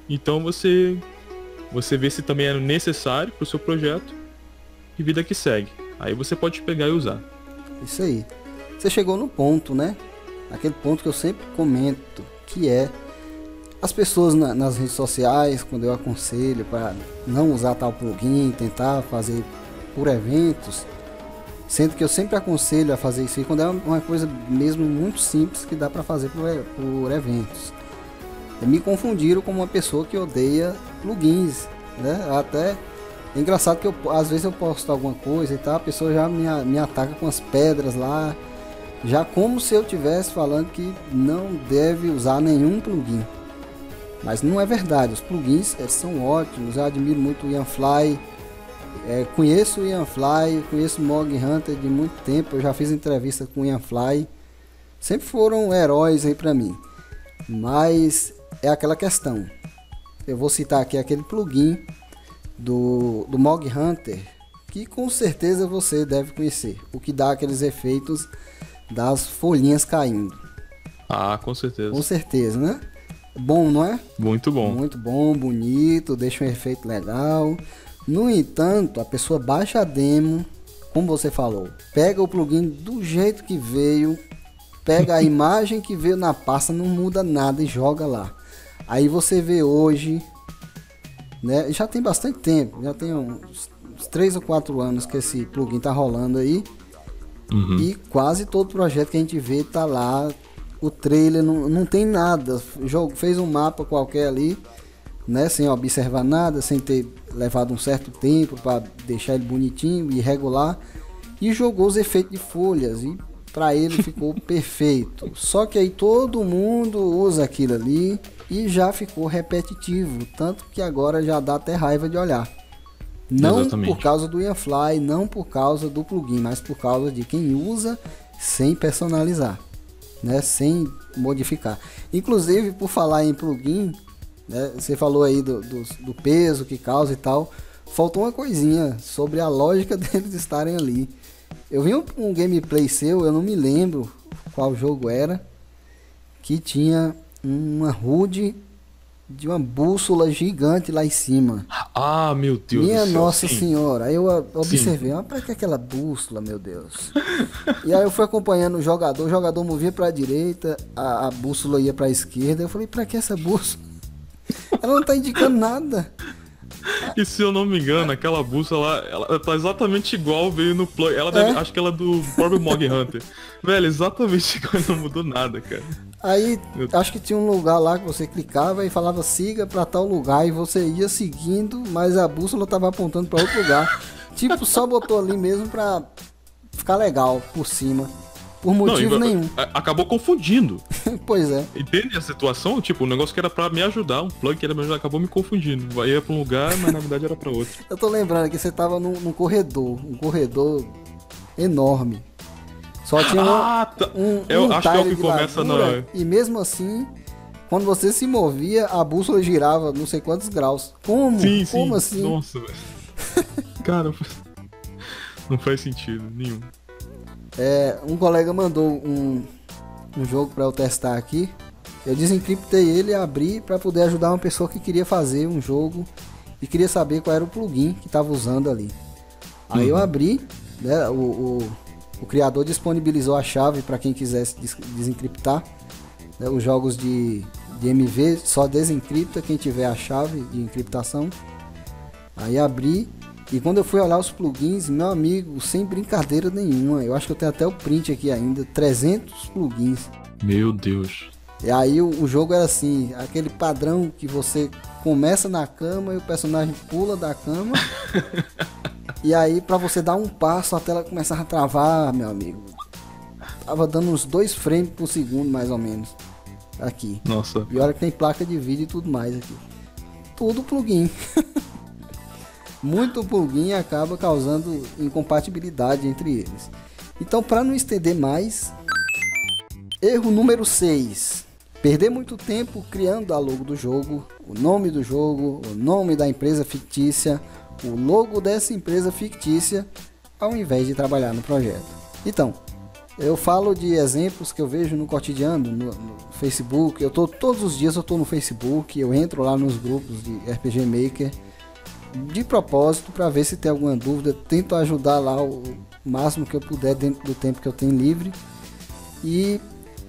Então você você vê se também é necessário para o seu projeto e vida que segue. Aí você pode pegar e usar. Isso aí. Você chegou no ponto, né? Aquele ponto que eu sempre comento, que é as pessoas na, nas redes sociais, quando eu aconselho para não usar tal plugin, tentar fazer por eventos, sendo que eu sempre aconselho a fazer isso aí quando é uma coisa mesmo muito simples que dá para fazer por, por eventos. Me confundiram como uma pessoa que odeia plugins, né? Até é engraçado que eu, às vezes eu posto alguma coisa e tal, a pessoa já me, me ataca com as pedras lá, já como se eu estivesse falando que não deve usar nenhum plugin. Mas não é verdade, os plugins são ótimos, eu admiro muito o Ianfly, é, conheço o Ianfly, conheço o Mog Hunter de muito tempo, eu já fiz entrevista com o Ianfly, sempre foram heróis aí para mim. Mas é aquela questão, eu vou citar aqui aquele plugin do, do Mog Hunter, que com certeza você deve conhecer, o que dá aqueles efeitos das folhinhas caindo. Ah, com certeza. Com certeza, né? Bom, não é? Muito bom. Muito bom, bonito, deixa um efeito legal. No entanto, a pessoa baixa a demo, como você falou, pega o plugin do jeito que veio, pega a imagem que veio na pasta, não muda nada e joga lá. Aí você vê hoje, né? Já tem bastante tempo, já tem uns, uns 3 ou 4 anos que esse plugin tá rolando aí. Uhum. E quase todo projeto que a gente vê tá lá o trailer não, não tem nada. O jogo fez um mapa qualquer ali, né? Sem observar nada, sem ter levado um certo tempo para deixar ele bonitinho e regular. E jogou os efeitos de folhas e para ele ficou perfeito. Só que aí todo mundo usa aquilo ali e já ficou repetitivo, tanto que agora já dá até raiva de olhar. Não Exatamente. por causa do Ianfly, não por causa do plugin, mas por causa de quem usa sem personalizar né, sem modificar. Inclusive, por falar em plugin, né, você falou aí do, do, do, peso que causa e tal. Faltou uma coisinha sobre a lógica deles estarem ali. Eu vi um, um gameplay seu, eu não me lembro qual jogo era, que tinha uma HUD de uma bússola gigante lá em cima. Ah, meu Deus Minha do céu, Nossa sim. Senhora. Aí eu observei, ah, pra que aquela bússola, meu Deus? e aí eu fui acompanhando o jogador, o jogador movia pra direita, a, a bússola ia pra esquerda. Eu falei, pra que essa bússola? Ela não tá indicando nada. E se eu não me engano, aquela bússola ela tá exatamente igual veio no plug. Ela deve, é? acho que ela é do próprio Mog Hunter. Velho, exatamente igual, não mudou nada, cara. Aí acho que tinha um lugar lá que você clicava e falava siga para tal lugar e você ia seguindo, mas a bússola tava apontando para outro lugar. tipo, só botou ali mesmo pra ficar legal por cima. Por motivo Não, nenhum. Acabou confundindo. pois é. Entende a situação? Tipo, um negócio que era para me ajudar, um plug que era pra me ajudar, acabou me confundindo. Vai ia pra um lugar, mas na verdade era para outro. Eu tô lembrando que você tava num, num corredor, um corredor enorme. Só tinha ah, tá. um, Eu um acho que é o que começa na. E mesmo assim, quando você se movia, a bússola girava não sei quantos graus. Como? Sim, Como sim. assim? Nossa, velho. Cara, não faz sentido nenhum. É, um colega mandou um, um jogo para eu testar aqui. Eu desencriptei ele, abri para poder ajudar uma pessoa que queria fazer um jogo e queria saber qual era o plugin que estava usando ali. Aí uhum. eu abri, né, o, o o criador disponibilizou a chave para quem quisesse desencriptar. Né, os jogos de, de MV só desencripta quem tiver a chave de encriptação. Aí abri e quando eu fui olhar os plugins, meu amigo, sem brincadeira nenhuma, eu acho que eu tenho até o print aqui ainda, 300 plugins. Meu Deus. E aí o, o jogo era assim, aquele padrão que você começa na cama e o personagem pula da cama. E aí, para você dar um passo, a tela começava a travar, meu amigo. tava dando uns dois frames por segundo, mais ou menos. Aqui. Nossa. E olha que tem placa de vídeo e tudo mais aqui. Tudo plugin. Muito plugin acaba causando incompatibilidade entre eles. Então, para não estender mais, erro número 6. Perder muito tempo criando a logo do jogo, o nome do jogo, o nome da empresa fictícia, o logo dessa empresa fictícia, ao invés de trabalhar no projeto. Então, eu falo de exemplos que eu vejo no cotidiano, no, no Facebook. Eu tô todos os dias eu tô no Facebook, eu entro lá nos grupos de RPG Maker de propósito para ver se tem alguma dúvida, tento ajudar lá o máximo que eu puder dentro do tempo que eu tenho livre. E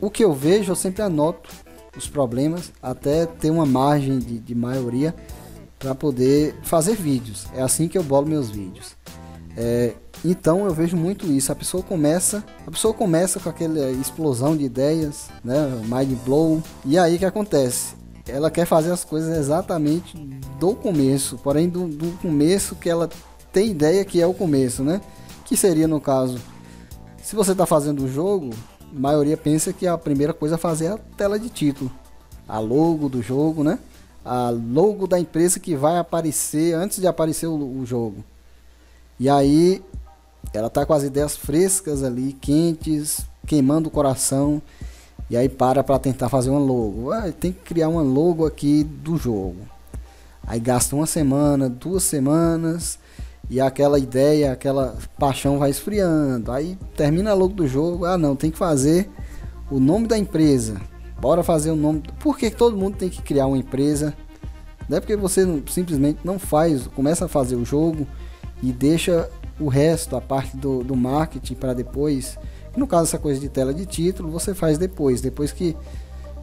o que eu vejo, eu sempre anoto os problemas, até ter uma margem de, de maioria para poder fazer vídeos. É assim que eu bolo meus vídeos. É, então eu vejo muito isso. A pessoa começa, a pessoa começa com aquela explosão de ideias, né, mind blow. E aí o que acontece? Ela quer fazer as coisas exatamente do começo, porém do, do começo que ela tem ideia que é o começo, né? Que seria no caso, se você está fazendo o jogo, maioria pensa que a primeira coisa a fazer é a tela de título, a logo do jogo, né? A logo da empresa que vai aparecer antes de aparecer o, o jogo. E aí ela tá com as ideias frescas ali, quentes, queimando o coração. E aí para para tentar fazer uma logo. Ah, tem que criar uma logo aqui do jogo. Aí gasta uma semana, duas semanas e aquela ideia, aquela paixão vai esfriando. Aí termina logo do jogo. Ah, não, tem que fazer o nome da empresa. Bora fazer o nome. Por que todo mundo tem que criar uma empresa? Não é porque você simplesmente não faz, começa a fazer o jogo e deixa o resto, a parte do, do marketing para depois. No caso, essa coisa de tela de título, você faz depois, depois que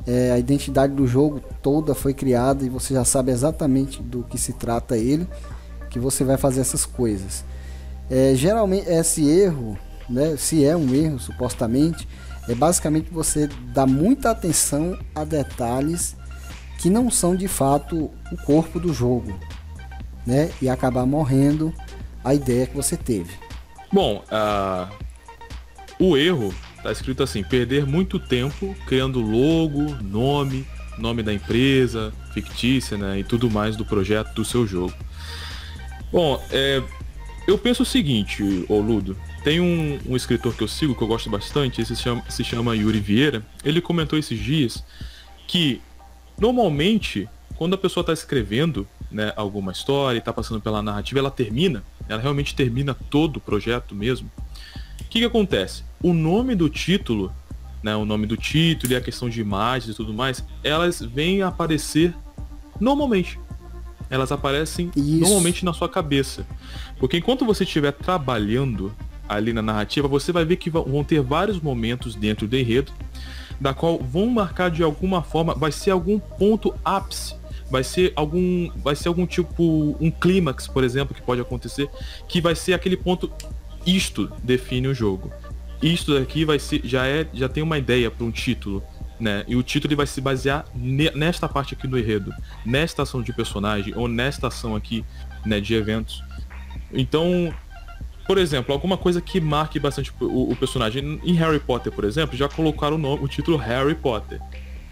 é, a identidade do jogo toda foi criada e você já sabe exatamente do que se trata ele, que você vai fazer essas coisas. É, geralmente, esse erro, né, se é um erro, supostamente, é basicamente você dar muita atenção a detalhes que não são de fato o corpo do jogo, né, e acabar morrendo a ideia que você teve. Bom, uh, o erro está escrito assim: perder muito tempo criando logo, nome, nome da empresa, fictícia, né, e tudo mais do projeto do seu jogo. Bom, é, eu penso o seguinte, ô Ludo. Tem um, um, escritor que eu sigo, que eu gosto bastante, esse se chama, se chama Yuri Vieira. Ele comentou esses dias que, normalmente, quando a pessoa está escrevendo né, alguma história e está passando pela narrativa, ela termina, ela realmente termina todo o projeto mesmo. O que, que acontece? O nome do título, né, o nome do título e a questão de imagens e tudo mais, elas vêm aparecer normalmente. Elas aparecem Isso. normalmente na sua cabeça. Porque enquanto você estiver trabalhando ali na narrativa, você vai ver que vão ter vários momentos dentro do enredo, da qual vão marcar de alguma forma, vai ser algum ponto ápice vai ser algum vai ser algum tipo um clímax, por exemplo, que pode acontecer, que vai ser aquele ponto isto define o jogo. Isto daqui vai ser já é já tem uma ideia para um título, né? E o título ele vai se basear nesta parte aqui do enredo, nesta ação de personagem ou nesta ação aqui, né, de eventos. Então, por exemplo, alguma coisa que marque bastante o, o personagem. Em Harry Potter, por exemplo, já colocaram o, nome, o título Harry Potter.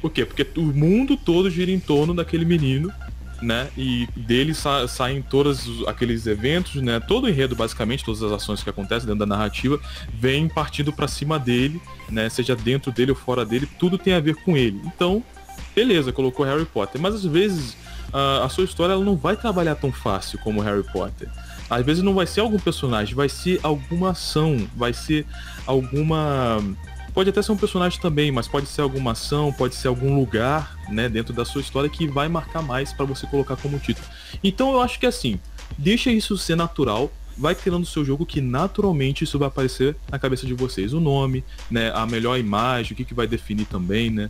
Por quê? Porque o mundo todo gira em torno daquele menino, né? E dele sa saem todos aqueles eventos, né? Todo o enredo, basicamente, todas as ações que acontecem dentro da narrativa, vem partindo para cima dele, né? Seja dentro dele ou fora dele, tudo tem a ver com ele. Então, beleza, colocou Harry Potter. Mas às vezes a, a sua história ela não vai trabalhar tão fácil como Harry Potter. Às vezes não vai ser algum personagem, vai ser alguma ação, vai ser alguma Pode até ser um personagem também, mas pode ser alguma ação, pode ser algum lugar, né, dentro da sua história que vai marcar mais para você colocar como título. Então eu acho que assim, deixa isso ser natural, vai criando o seu jogo que naturalmente isso vai aparecer na cabeça de vocês. O nome, né, a melhor imagem, o que, que vai definir também, né?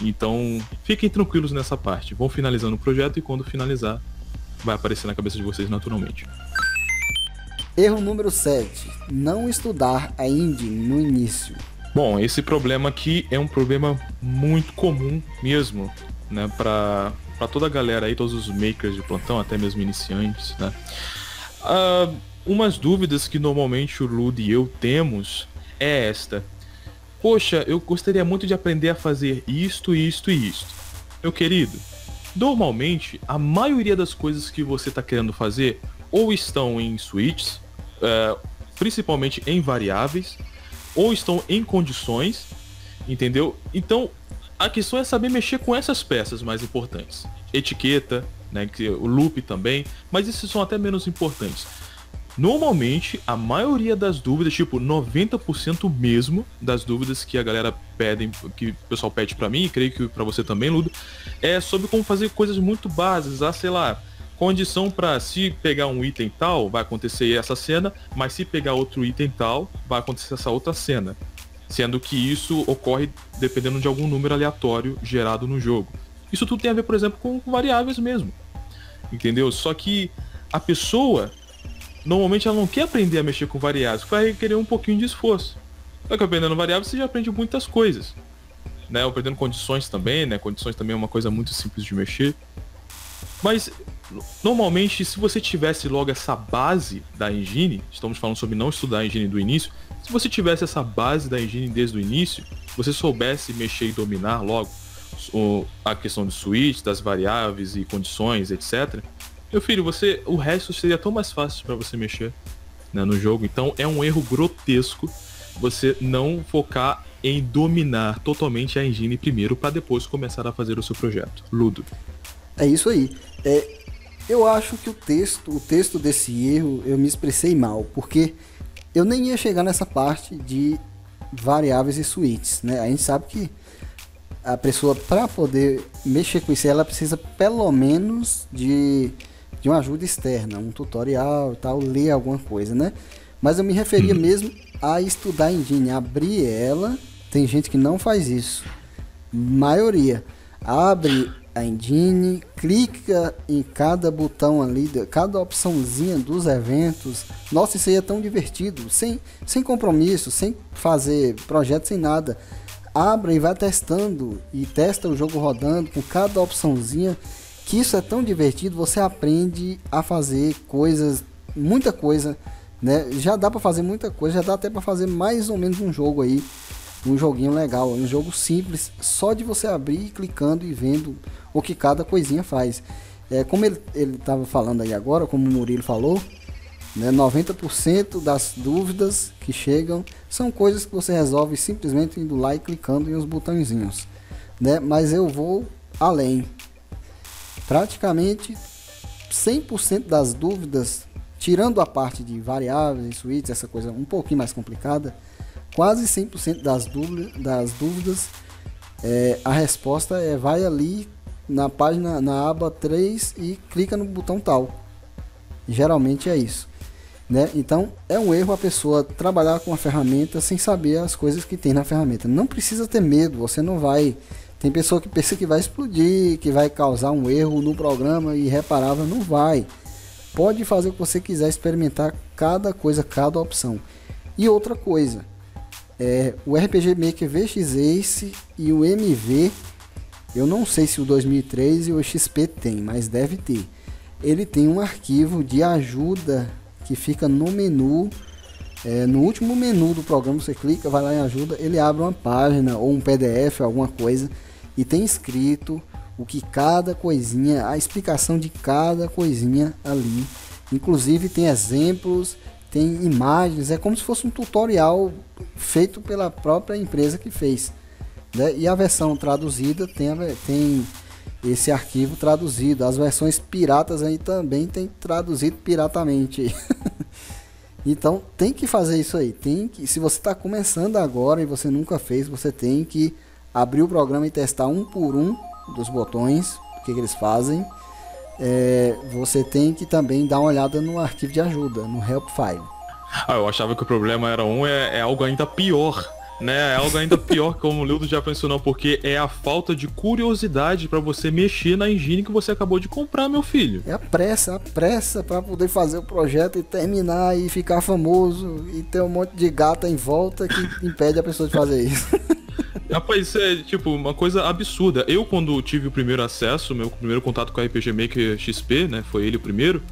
Então, fiquem tranquilos nessa parte. Vão finalizando o projeto e quando finalizar, vai aparecer na cabeça de vocês naturalmente. Erro número 7. Não estudar a indie no início. Bom, esse problema aqui é um problema muito comum mesmo, né, para toda a galera aí, todos os makers de plantão, até mesmo iniciantes, né. Uh, umas dúvidas que normalmente o Lud e eu temos é esta. poxa, eu gostaria muito de aprender a fazer isto, isto e isto. Meu querido, normalmente a maioria das coisas que você está querendo fazer ou estão em switches, é, principalmente em variáveis, ou estão em condições, entendeu? Então a questão é saber mexer com essas peças mais importantes. Etiqueta, né, o loop também, mas esses são até menos importantes. Normalmente, a maioria das dúvidas, tipo 90% mesmo das dúvidas que a galera pede, que o pessoal pede para mim, e creio que para você também, Ludo, é sobre como fazer coisas muito básicas, ah, sei lá, condição para se pegar um item tal, vai acontecer essa cena, mas se pegar outro item tal, vai acontecer essa outra cena. Sendo que isso ocorre dependendo de algum número aleatório gerado no jogo. Isso tudo tem a ver, por exemplo, com variáveis mesmo. Entendeu? Só que a pessoa normalmente ela não quer aprender a mexer com variáveis, vai requerer um pouquinho de esforço. Só que aprendendo variáveis você já aprende muitas coisas. Né? Aprendendo condições também, né? Condições também é uma coisa muito simples de mexer. Mas normalmente se você tivesse logo essa base da engine, estamos falando sobre não estudar a engine do início, se você tivesse essa base da engine desde o início, você soubesse mexer e dominar logo a questão do switch, das variáveis e condições, etc. Meu filho, você, o resto seria tão mais fácil para você mexer né, no jogo. Então é um erro grotesco você não focar em dominar totalmente a engine primeiro para depois começar a fazer o seu projeto. Ludo. É isso aí. É, eu acho que o texto, o texto desse erro, eu me expressei mal, porque eu nem ia chegar nessa parte de variáveis e switches, né? A gente sabe que a pessoa para poder mexer com isso, ela precisa pelo menos de de uma ajuda externa, um tutorial tal, ler alguma coisa, né? Mas eu me referia uhum. mesmo a estudar a engine, abrir ela. Tem gente que não faz isso. Maioria. Abre engine, clica em cada botão ali, cada opçãozinha dos eventos. Nossa, isso aí é tão divertido, sem, sem compromisso, sem fazer projeto, sem nada. Abre e vai testando e testa o jogo rodando com cada opçãozinha que isso é tão divertido, você aprende a fazer coisas, muita coisa, né? Já dá para fazer muita coisa, já dá até para fazer mais ou menos um jogo aí, um joguinho legal, um jogo simples, só de você abrir, clicando e vendo o que cada coisinha faz. É, como ele estava falando aí agora, como o Murilo falou, né, 90% das dúvidas que chegam são coisas que você resolve simplesmente indo lá e clicando em os botõezinhos. Né? Mas eu vou além praticamente 100% das dúvidas, tirando a parte de variáveis, suítes, essa coisa um pouquinho mais complicada, quase 100% das dúvidas, das dúvidas é, a resposta é vai ali na página, na aba 3 e clica no botão tal. Geralmente é isso. Né? Então é um erro a pessoa trabalhar com a ferramenta sem saber as coisas que tem na ferramenta. Não precisa ter medo, você não vai tem pessoa que pensa que vai explodir, que vai causar um erro no programa irreparável. Não vai. Pode fazer o que você quiser, experimentar cada coisa, cada opção. E outra coisa, é, o RPG Maker VX Ace e o MV, eu não sei se o 2003 e o XP tem, mas deve ter. Ele tem um arquivo de ajuda que fica no menu, é, no último menu do programa, você clica, vai lá em ajuda, ele abre uma página ou um PDF, alguma coisa e tem escrito o que cada coisinha, a explicação de cada coisinha ali. Inclusive tem exemplos, tem imagens, é como se fosse um tutorial feito pela própria empresa que fez. Né? E a versão traduzida tem, tem esse arquivo traduzido. As versões piratas aí também tem traduzido piratamente. então tem que fazer isso aí. Tem que, se você está começando agora e você nunca fez, você tem que abrir o programa e testar um por um dos botões, o que, que eles fazem. É, você tem que também dar uma olhada no arquivo de ajuda, no help file. Ah, eu achava que o problema era um, é, é algo ainda pior né? É algo ainda pior, como o Lildo já mencionou, porque é a falta de curiosidade para você mexer na engine que você acabou de comprar, meu filho. É a pressa, a pressa para poder fazer o projeto e terminar e ficar famoso e ter um monte de gata em volta que impede a pessoa de fazer isso. Rapaz, isso é tipo uma coisa absurda. Eu, quando tive o primeiro acesso, meu primeiro contato com a RPG Maker XP, né? Foi ele o primeiro.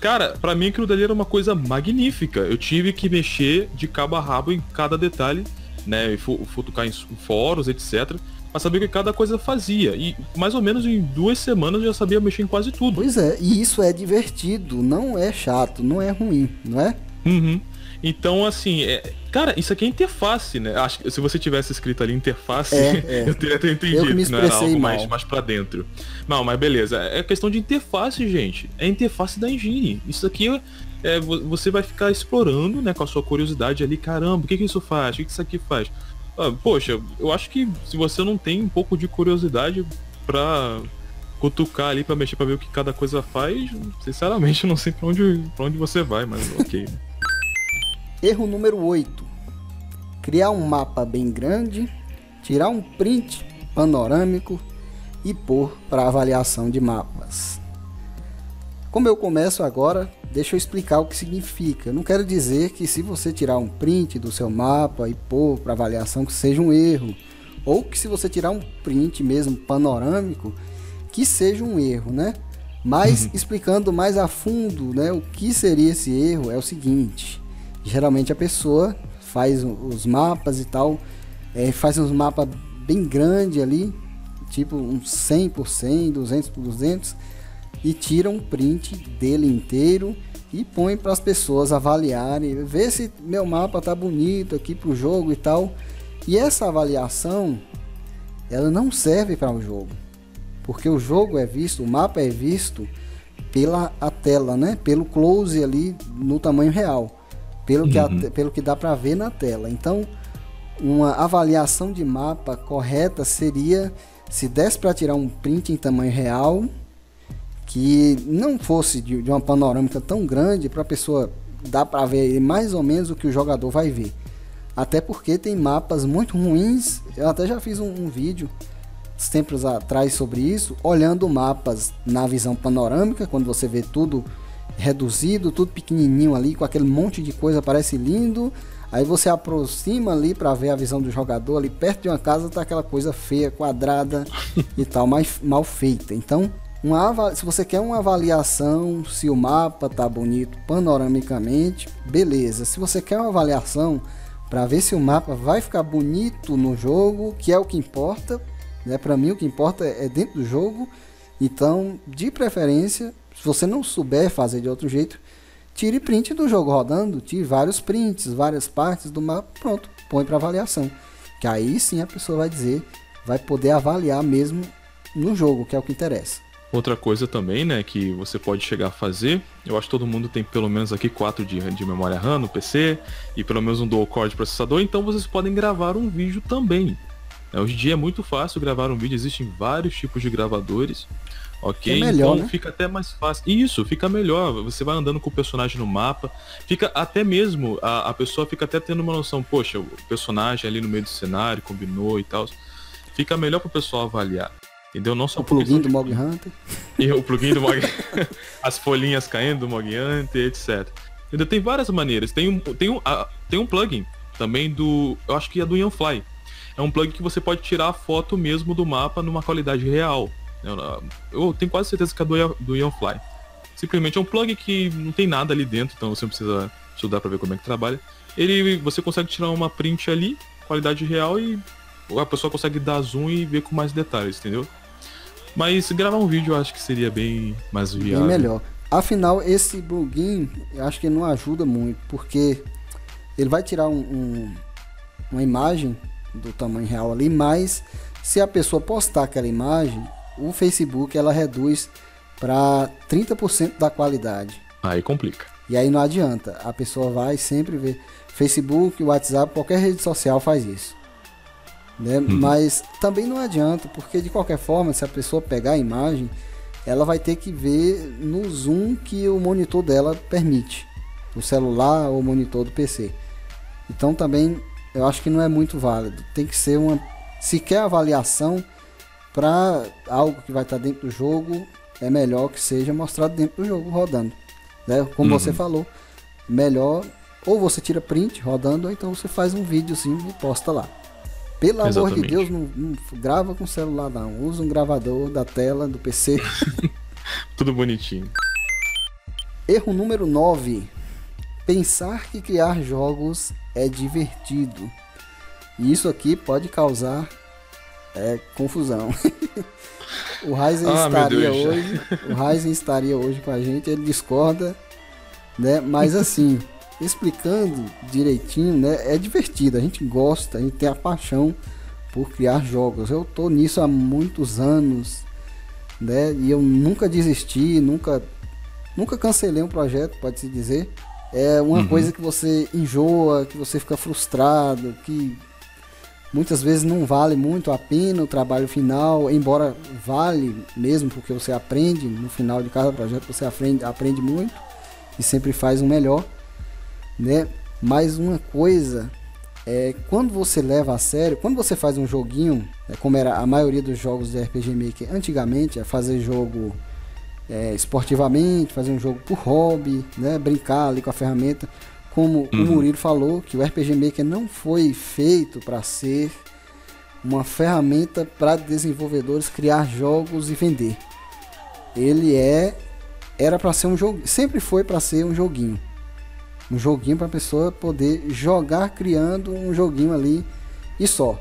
Cara, para mim aquilo dali era uma coisa magnífica. Eu tive que mexer de cabo a rabo em cada detalhe né, e futucar em fóruns, etc, para saber o que cada coisa fazia. E mais ou menos em duas semanas eu já sabia mexer em quase tudo. Pois é, e isso é divertido, não é chato, não é ruim, não é? Uhum. Então, assim, é, cara, isso aqui é interface, né? Acho que se você tivesse escrito ali interface, é, é. eu teria até entendido eu que não era algo mais, mais pra dentro. Não, mas beleza. É questão de interface, gente. É interface da engine. Isso aqui é, você vai ficar explorando, né, com a sua curiosidade ali, caramba, o que, que isso faz? O que, que isso aqui faz? Ah, poxa, eu acho que se você não tem um pouco de curiosidade pra cutucar ali para mexer para ver o que cada coisa faz, sinceramente eu não sei para onde, pra onde você vai, mas ok. Erro número 8. Criar um mapa bem grande, tirar um print panorâmico e pôr para avaliação de mapas. Como eu começo agora, deixa eu explicar o que significa. não quero dizer que se você tirar um print do seu mapa e pôr para avaliação que seja um erro, ou que se você tirar um print mesmo panorâmico, que seja um erro, né? Mas uhum. explicando mais a fundo, né, o que seria esse erro é o seguinte: geralmente a pessoa faz os mapas e tal, é, faz uns mapas bem grande ali, tipo uns 100 por 100, 200 por 200, e tira um print dele inteiro e põe para as pessoas avaliarem, ver se meu mapa tá bonito aqui para o jogo e tal. E essa avaliação, ela não serve para o jogo, porque o jogo é visto, o mapa é visto pela a tela, né? Pelo close ali no tamanho real pelo, que, uhum. a, pelo que dá para ver na tela. Então, uma avaliação de mapa correta seria se desse para tirar um print em tamanho real que não fosse de, de uma panorâmica tão grande para a pessoa dar para ver mais ou menos o que o jogador vai ver. Até porque tem mapas muito ruins. Eu até já fiz um, um vídeo tempos atrás sobre isso, olhando mapas na visão panorâmica, quando você vê tudo reduzido, tudo pequenininho ali, com aquele monte de coisa, parece lindo. Aí você aproxima ali para ver a visão do jogador ali perto de uma casa tá aquela coisa feia, quadrada e tal, mais mal feita. Então, uma, se você quer uma avaliação se o mapa tá bonito panoramicamente, beleza. Se você quer uma avaliação para ver se o mapa vai ficar bonito no jogo, que é o que importa, né? Para mim o que importa é dentro do jogo. Então, de preferência, se você não souber fazer de outro jeito, tire print do jogo rodando, tire vários prints, várias partes do mapa, pronto, põe para avaliação. Que aí sim a pessoa vai dizer, vai poder avaliar mesmo no jogo, que é o que interessa. Outra coisa também, né, que você pode chegar a fazer, eu acho que todo mundo tem pelo menos aqui 4 de, de memória RAM no PC e pelo menos um dual core de processador, então vocês podem gravar um vídeo também. Hoje em dia é muito fácil gravar um vídeo, existem vários tipos de gravadores. Ok, é melhor, então né? fica até mais fácil. Isso, fica melhor. Você vai andando com o personagem no mapa. Fica até mesmo, a, a pessoa fica até tendo uma noção, poxa, o personagem ali no meio do cenário combinou e tal. Fica melhor pro pessoal avaliar. Entendeu? Não só o plugin do Mog Hunter. E o plugin do Mog As folhinhas caindo do Mog Hunter, etc. Ainda tem várias maneiras. Tem um, tem um, uh, tem um plugin também do. Eu acho que é do Ianfly. É um plugin que você pode tirar a foto mesmo do mapa numa qualidade real. Eu, tenho quase certeza que é do, do Ian Fly. Simplesmente é um plug que não tem nada ali dentro, então você não precisa estudar para ver como é que trabalha. Ele, você consegue tirar uma print ali, qualidade real, e a pessoa consegue dar zoom e ver com mais detalhes, entendeu? Mas gravar um vídeo eu acho que seria bem mais viável. Bem melhor. Afinal, esse plugin eu acho que não ajuda muito, porque ele vai tirar um, um, uma imagem do tamanho real ali, mas se a pessoa postar aquela imagem, o Facebook ela reduz para 30% da qualidade. Aí complica. E aí não adianta, a pessoa vai sempre ver Facebook, WhatsApp, qualquer rede social faz isso. Né? Uhum. Mas também não adianta, porque de qualquer forma, se a pessoa pegar a imagem, ela vai ter que ver no zoom que o monitor dela permite, o celular ou o monitor do PC. Então também eu acho que não é muito válido. Tem que ser uma se quer avaliação, para algo que vai estar tá dentro do jogo, é melhor que seja mostrado dentro do jogo rodando. Né? Como uhum. você falou, melhor ou você tira print rodando, ou então você faz um videozinho e posta lá. Pelo Exatamente. amor de Deus, não, não, grava com celular não. Usa um gravador da tela do PC. Tudo bonitinho. Erro número 9. Pensar que criar jogos é divertido. E isso aqui pode causar é, confusão. o Ryzen ah, estaria hoje, o Ryzen estaria hoje com a gente, ele discorda, né? Mas assim, explicando direitinho, né? É divertido, a gente gosta, a gente tem a paixão por criar jogos. Eu tô nisso há muitos anos, né? E eu nunca desisti, nunca nunca cancelei um projeto, pode se dizer. É uma uhum. coisa que você enjoa, que você fica frustrado, que muitas vezes não vale muito a pena o trabalho final, embora vale mesmo porque você aprende no final de cada projeto, você aprende, aprende muito e sempre faz o melhor, né? Mas uma coisa é quando você leva a sério, quando você faz um joguinho, é, como era a maioria dos jogos de RPG Maker antigamente, é fazer jogo é, esportivamente, fazer um jogo por hobby, né, brincar ali com a ferramenta. Como uhum. o Murilo falou, que o RPG Maker não foi feito para ser uma ferramenta para desenvolvedores criar jogos e vender. Ele é era para ser um jogo, sempre foi para ser um joguinho. Um joguinho para a pessoa poder jogar criando um joguinho ali e só.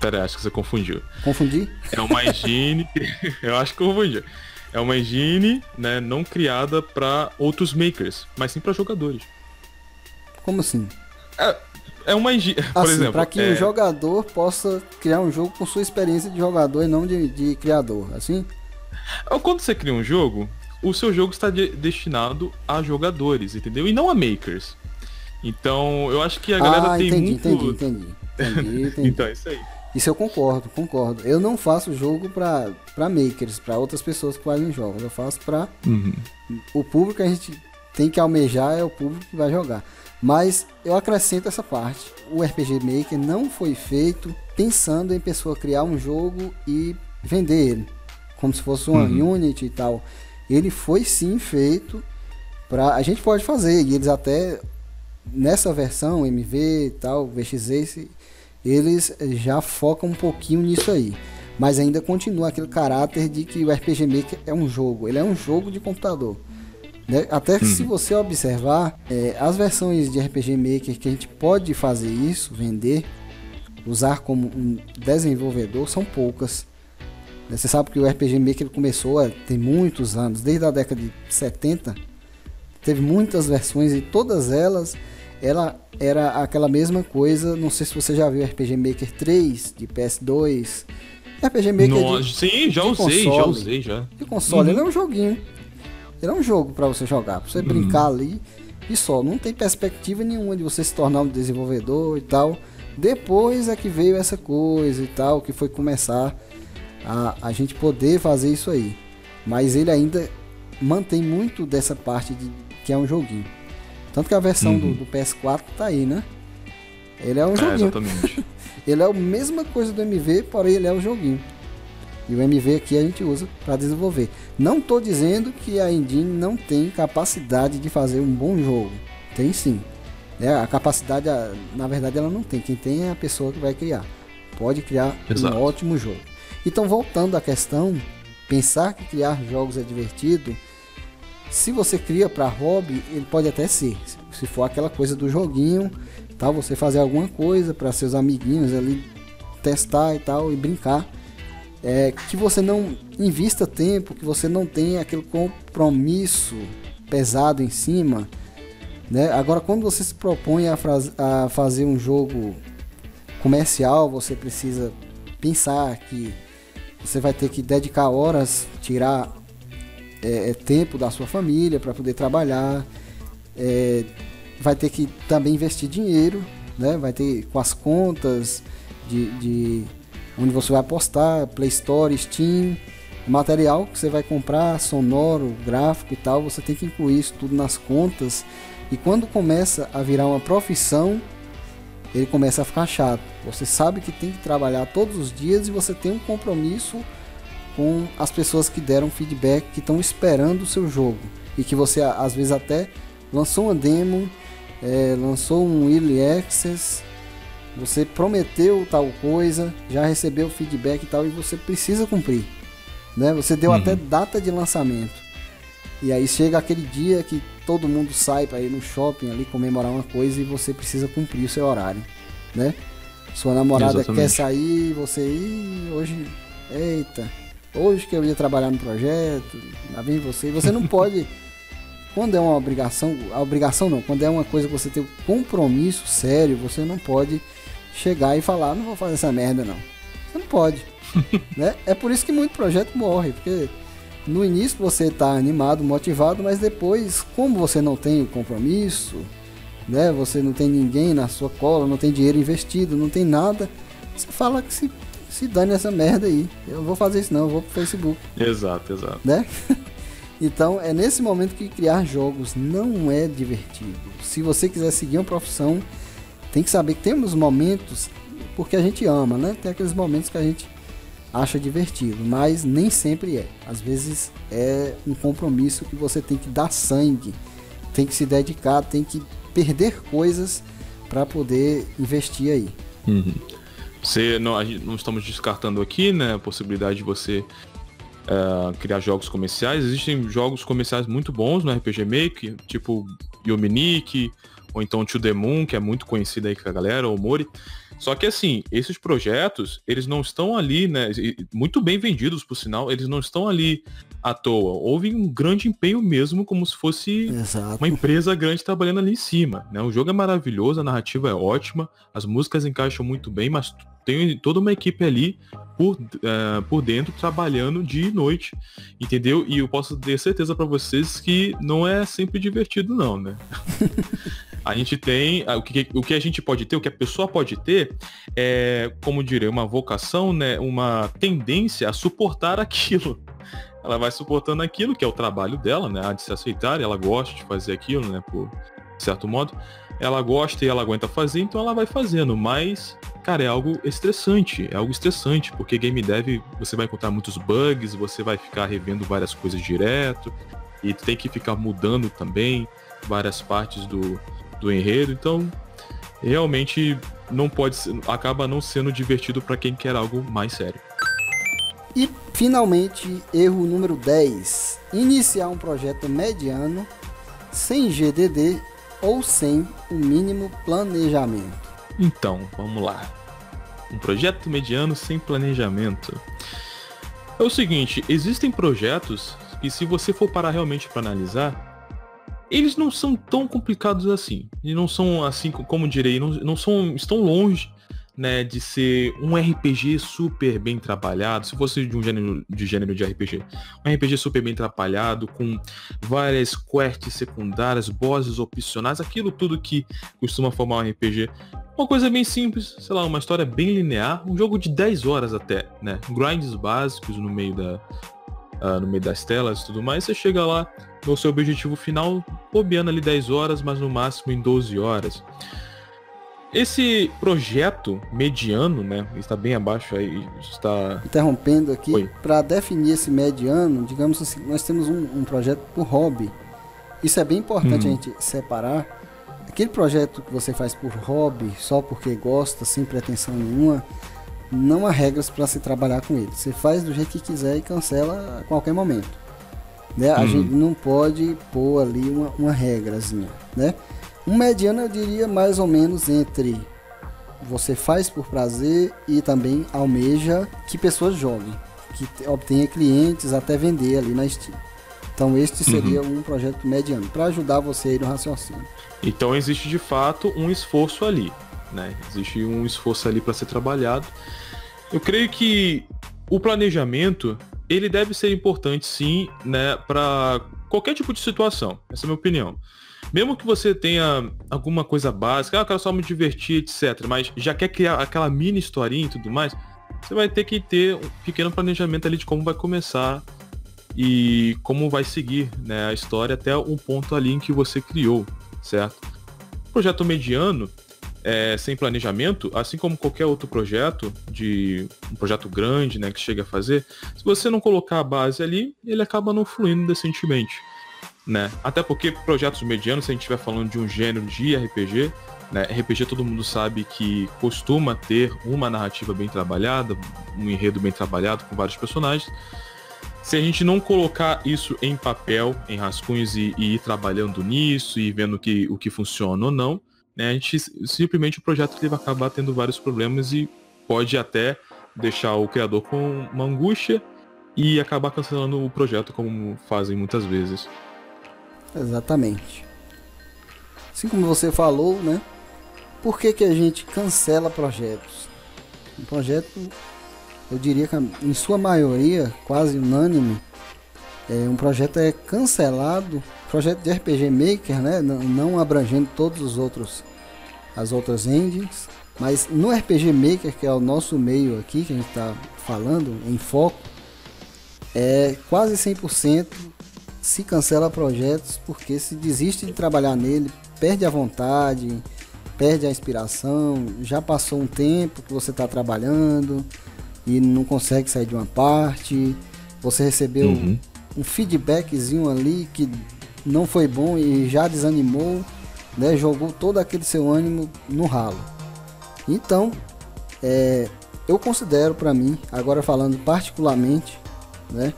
Pera, acho que você confundiu. Confundi? É uma engine. eu acho que confundiu. É uma engine, né, não criada para outros makers, mas sim para jogadores. Como assim? É, é uma engine, por assim, exemplo. Para que é... o jogador possa criar um jogo com sua experiência de jogador e não de, de criador, assim? Quando você cria um jogo, o seu jogo está de destinado a jogadores, entendeu? E não a makers. Então, eu acho que a galera ah, tem entendi, muito... entendi, entendi, entendi, entendi. então, é isso aí. Isso eu concordo, concordo. Eu não faço jogo para makers, para outras pessoas que fazem jogos. Eu faço para uhum. o público que a gente tem que almejar é o público que vai jogar. Mas eu acrescento essa parte. O RPG Maker não foi feito pensando em pessoa criar um jogo e vender ele, como se fosse uma uhum. Unity e tal. Ele foi sim feito para a gente pode fazer e eles até nessa versão MV e tal, VXZ eles já focam um pouquinho nisso aí. Mas ainda continua aquele caráter de que o RPG Maker é um jogo, ele é um jogo de computador. Né? Até hum. se você observar, é, as versões de RPG Maker que a gente pode fazer isso, vender, usar como um desenvolvedor, são poucas. Né? Você sabe que o RPG Maker começou a ter muitos anos, desde a década de 70, teve muitas versões e todas elas ela era aquela mesma coisa. Não sei se você já viu RPG Maker 3 de PS2. RPG Maker no, de, Sim, já usei, console, já usei já. De console, uhum. ele é um joguinho. Ele é um jogo para você jogar, para você uhum. brincar ali e só. Não tem perspectiva nenhuma de você se tornar um desenvolvedor e tal. Depois é que veio essa coisa e tal, que foi começar a, a gente poder fazer isso aí. Mas ele ainda mantém muito dessa parte de que é um joguinho. Tanto que a versão uhum. do, do, PS4 tá aí, né? Ele é um é, joguinho. exatamente. ele é a mesma coisa do MV, porém ele é um joguinho. E o MV aqui a gente usa para desenvolver. Não estou dizendo que a engine não tem capacidade de fazer um bom jogo. Tem sim. É, a capacidade, na verdade, ela não tem. Quem tem é a pessoa que vai criar. Pode criar Exato. um ótimo jogo. Então, voltando à questão, pensar que criar jogos é divertido se você cria para hobby, ele pode até ser. Se for aquela coisa do joguinho, tal, você fazer alguma coisa para seus amiguinhos ali testar e tal e brincar. É, que você não invista tempo, que você não tenha aquele compromisso pesado em cima. Né? Agora, quando você se propõe a, a fazer um jogo comercial, você precisa pensar que você vai ter que dedicar horas, tirar é, é, tempo da sua família para poder trabalhar, é, vai ter que também investir dinheiro, né? vai ter com as contas de, de onde você vai apostar, Play Store, Steam, material que você vai comprar, sonoro, gráfico e tal, você tem que incluir isso tudo nas contas. E quando começa a virar uma profissão, ele começa a ficar chato. Você sabe que tem que trabalhar todos os dias e você tem um compromisso com as pessoas que deram feedback, que estão esperando o seu jogo e que você às vezes até lançou uma demo, é, lançou um early access, você prometeu tal coisa, já recebeu feedback e tal e você precisa cumprir, né? Você deu uhum. até data de lançamento e aí chega aquele dia que todo mundo sai para ir no shopping ali comemorar uma coisa e você precisa cumprir o seu horário, né? Sua namorada Exatamente. quer sair, você ir, hoje, eita, hoje que eu ia trabalhar no projeto, lá vem você, você não pode. quando é uma obrigação, a obrigação não, quando é uma coisa que você tem um compromisso sério, você não pode chegar e falar, não vou fazer essa merda não. Você não pode. né? É por isso que muito projeto morre, porque no início você está animado, motivado, mas depois, como você não tem o compromisso, né? Você não tem ninguém na sua cola, não tem dinheiro investido, não tem nada. Você fala que se, se dane essa merda aí. Eu vou fazer isso não, eu vou pro Facebook. Exato, exato. Né? então é nesse momento que criar jogos não é divertido. Se você quiser seguir uma profissão, tem que saber que temos momentos porque a gente ama, né? Tem aqueles momentos que a gente acha divertido, mas nem sempre é. Às vezes é um compromisso que você tem que dar sangue, tem que se dedicar, tem que perder coisas para poder investir aí. Uhum. Você, não, não estamos descartando aqui né, a possibilidade de você uh, criar jogos comerciais. Existem jogos comerciais muito bons no RPG Maker, tipo Yominique, ou então To The Moon, que é muito conhecido aí com a galera, ou Mori. Só que assim, esses projetos, eles não estão ali, né? Muito bem vendidos, por sinal, eles não estão ali à toa. Houve um grande empenho mesmo, como se fosse Exato. uma empresa grande trabalhando ali em cima. Né? O jogo é maravilhoso, a narrativa é ótima, as músicas encaixam muito bem, mas tem toda uma equipe ali por, uh, por dentro trabalhando dia e noite, entendeu? E eu posso ter certeza para vocês que não é sempre divertido não, né? a gente tem o que, o que a gente pode ter, o que a pessoa pode ter é, como direi, uma vocação, né, uma tendência a suportar aquilo. Ela vai suportando aquilo que é o trabalho dela, né, a de se aceitar, ela gosta de fazer aquilo, né, por certo modo. Ela gosta e ela aguenta fazer, então ela vai fazendo, mas cara, é algo estressante, é algo estressante, porque game dev você vai encontrar muitos bugs, você vai ficar revendo várias coisas direto, e tem que ficar mudando também várias partes do, do enredo, então realmente não pode acaba não sendo divertido para quem quer algo mais sério. E finalmente, erro número 10: iniciar um projeto mediano sem GDD ou sem o mínimo planejamento. Então, vamos lá. Um projeto mediano sem planejamento. É o seguinte, existem projetos que se você for parar realmente para analisar, eles não são tão complicados assim. Eles não são assim, como direi, não, não são, estão longe né, de ser um RPG super bem trabalhado, se fosse de um gênero de gênero de RPG, um RPG super bem trabalhado, com várias quests secundárias, bosses opcionais, aquilo tudo que costuma formar um RPG. Uma coisa bem simples, sei lá, uma história bem linear, um jogo de 10 horas até, né? Grinds básicos no meio da, uh, no meio das telas e tudo mais, você chega lá no seu objetivo final, bobeando ali 10 horas, mas no máximo em 12 horas. Esse projeto mediano, né, está bem abaixo aí, está... Interrompendo aqui, para definir esse mediano, digamos assim, nós temos um, um projeto por hobby. Isso é bem importante uhum. a gente separar. Aquele projeto que você faz por hobby, só porque gosta, sem pretensão nenhuma, não há regras para se trabalhar com ele. Você faz do jeito que quiser e cancela a qualquer momento. Né? A uhum. gente não pode pôr ali uma, uma regrazinha. Né? Um mediano eu diria mais ou menos entre você faz por prazer e também almeja que pessoas joguem, que obtenha clientes até vender ali na Steam. Então este seria uhum. um projeto mediano para ajudar você aí no raciocínio. Então existe de fato um esforço ali, né? Existe um esforço ali para ser trabalhado eu creio que o planejamento ele deve ser importante sim, né, para qualquer tipo de situação. Essa é a minha opinião. Mesmo que você tenha alguma coisa básica, ah, eu quero só me divertir, etc. Mas já quer criar aquela mini historinha e tudo mais, você vai ter que ter um pequeno planejamento ali de como vai começar e como vai seguir né, a história até um ponto ali em que você criou, certo? Projeto mediano, é, sem planejamento, assim como qualquer outro projeto, de um projeto grande, né, que chega a fazer, se você não colocar a base ali, ele acaba não fluindo decentemente, né? Até porque projetos medianos, se a gente estiver falando de um gênero de RPG, né, RPG todo mundo sabe que costuma ter uma narrativa bem trabalhada, um enredo bem trabalhado com vários personagens. Se a gente não colocar isso em papel, em rascunhos e, e ir trabalhando nisso e vendo que, o que funciona ou não, né, a gente simplesmente o projeto ele vai acabar tendo vários problemas e pode até deixar o criador com uma angústia e acabar cancelando o projeto como fazem muitas vezes. Exatamente. Assim como você falou, né? Por que, que a gente cancela projetos? Um projeto, eu diria que em sua maioria, quase unânime, é, um projeto é cancelado, projeto de RPG Maker, né? Não, não abrangendo todos os outros, as outras engines, mas no RPG Maker, que é o nosso meio aqui, que a gente está falando, em foco, é quase 100% se cancela projetos porque se desiste de trabalhar nele, perde a vontade, perde a inspiração, já passou um tempo que você está trabalhando e não consegue sair de uma parte, você recebeu uhum. um feedbackzinho ali que não foi bom e já desanimou, né, jogou todo aquele seu ânimo no ralo. Então, é, eu considero para mim, agora falando particularmente, né,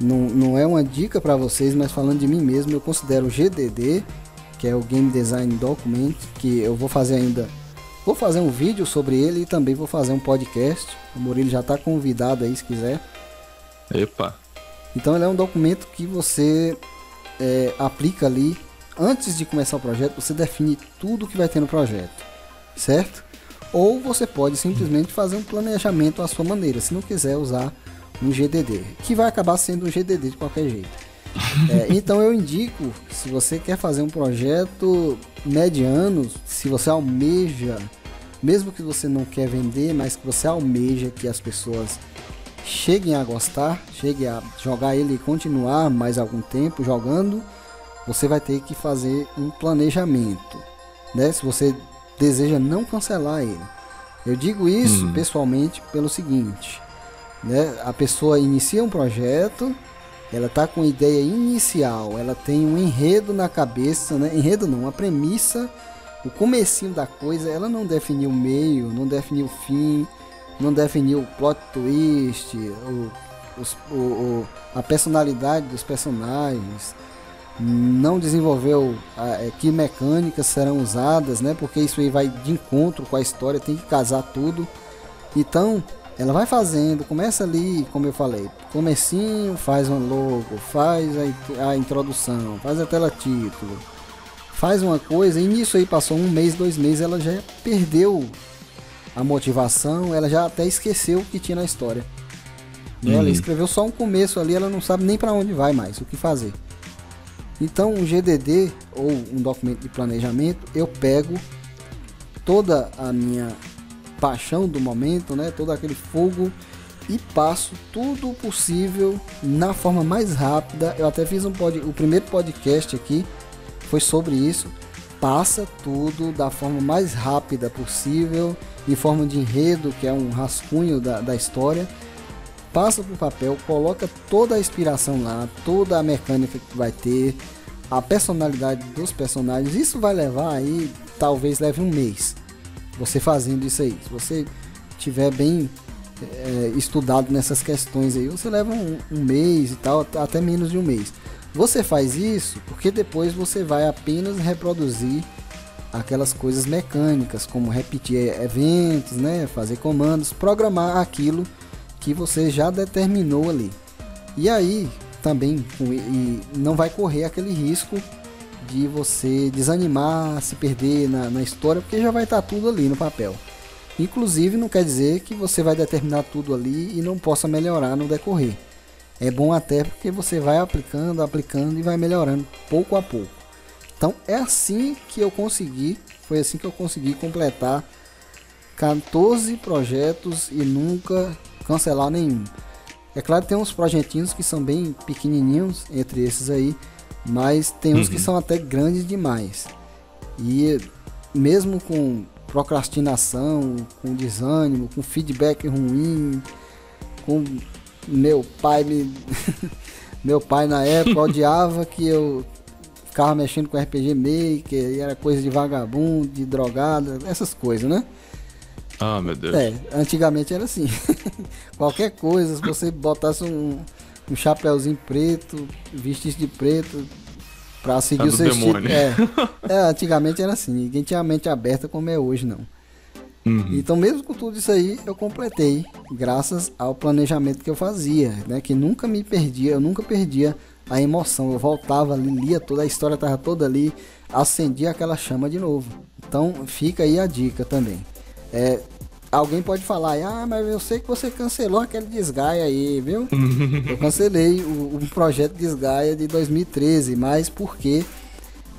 não, não é uma dica para vocês, mas falando de mim mesmo, eu considero o GDD, que é o Game Design Document, que eu vou fazer ainda. Vou fazer um vídeo sobre ele e também vou fazer um podcast. O Murilo já está convidado aí se quiser. Epa! Então ele é um documento que você é, aplica ali. Antes de começar o projeto, você define tudo que vai ter no projeto, certo? Ou você pode simplesmente fazer um planejamento à sua maneira, se não quiser usar um GDD, que vai acabar sendo um GDD de qualquer jeito. É, então eu indico, se você quer fazer um projeto mediano, se você almeja, mesmo que você não quer vender, mas que você almeja que as pessoas cheguem a gostar, cheguem a jogar ele e continuar mais algum tempo jogando, você vai ter que fazer um planejamento, né? Se você deseja não cancelar ele. Eu digo isso hum. pessoalmente pelo seguinte: né? A pessoa inicia um projeto, ela tá com ideia inicial, ela tem um enredo na cabeça, né? Enredo não, uma premissa, o comecinho da coisa, ela não definiu o meio, não definiu o fim, não definiu o plot twist, o, os, o, o, a personalidade dos personagens, não desenvolveu a, é, que mecânicas serão usadas, né? Porque isso aí vai de encontro com a história, tem que casar tudo. Então, ela vai fazendo, começa ali, como eu falei, comecinho, faz um logo, faz a, a introdução, faz a tela título, faz uma coisa, e nisso aí passou um mês, dois meses, ela já perdeu a motivação, ela já até esqueceu o que tinha na história. Uhum. Ela escreveu só um começo ali, ela não sabe nem para onde vai mais, o que fazer. Então, um GDD ou um documento de planejamento, eu pego toda a minha paixão do momento, né? Todo aquele fogo e passo tudo possível na forma mais rápida. Eu até fiz um pod, o primeiro podcast aqui foi sobre isso. Passa tudo da forma mais rápida possível, em forma de enredo, que é um rascunho da, da história. Passa para o papel, coloca toda a inspiração lá, toda a mecânica que vai ter, a personalidade dos personagens. Isso vai levar aí, talvez leve um mês você fazendo isso aí. Se você tiver bem é, estudado nessas questões aí, você leva um, um mês e tal, até menos de um mês. Você faz isso porque depois você vai apenas reproduzir aquelas coisas mecânicas, como repetir eventos, né, fazer comandos, programar aquilo que você já determinou ali. E aí também e não vai correr aquele risco de você desanimar, se perder na, na história, porque já vai estar tá tudo ali no papel. Inclusive, não quer dizer que você vai determinar tudo ali e não possa melhorar no decorrer. É bom até porque você vai aplicando, aplicando e vai melhorando pouco a pouco. Então é assim que eu consegui, foi assim que eu consegui completar 14 projetos e nunca cancelar nenhum. É claro tem uns projetinhos que são bem pequenininhos entre esses aí, mas tem uns uhum. que são até grandes demais. E mesmo com procrastinação, com desânimo, com feedback ruim, com meu pai me meu pai na época odiava que eu ficava mexendo com RPG Maker, e era coisa de vagabundo, de drogada, essas coisas, né? Ah, meu Deus. É, antigamente era assim. Qualquer coisa, se você botasse um, um chapéuzinho preto, vestisse de preto, Pra seguir tá o seu estilo. É, é, antigamente era assim, ninguém tinha a mente aberta como é hoje, não. Uhum. Então, mesmo com tudo isso aí, eu completei, graças ao planejamento que eu fazia, né? Que nunca me perdia, eu nunca perdia a emoção. Eu voltava ali, lia toda a história, tava toda ali, acendia aquela chama de novo. Então, fica aí a dica também. É, alguém pode falar, ah, mas eu sei que você cancelou aquele Desgaia aí, viu? eu cancelei o, o projeto Desgaia de 2013, mas porque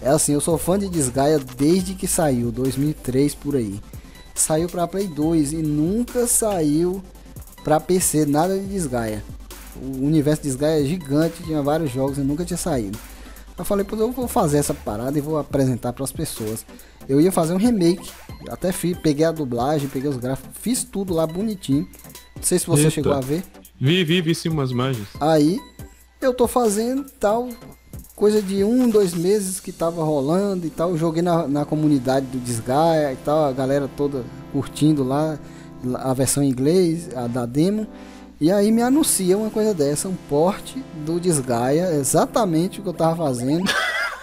é assim, eu sou fã de Desgaia desde que saiu, 2003 por aí. Saiu para Play 2 e nunca saiu para PC, nada de Desgaia. O universo de Desgaia é gigante, tinha vários jogos e nunca tinha saído. Eu falei, pô, eu vou fazer essa parada e vou apresentar para as pessoas. Eu ia fazer um remake, até fiz, peguei a dublagem, peguei os gráficos, fiz tudo lá bonitinho. Não sei se você Eita. chegou a ver. Vi, vi, vi sim umas imagens. Aí eu tô fazendo tal, coisa de um, dois meses que tava rolando e tal. Joguei na, na comunidade do Desgaia e tal, a galera toda curtindo lá a versão em inglês, a da demo. E aí me anuncia uma coisa dessa, um porte do Desgaia, exatamente o que eu tava fazendo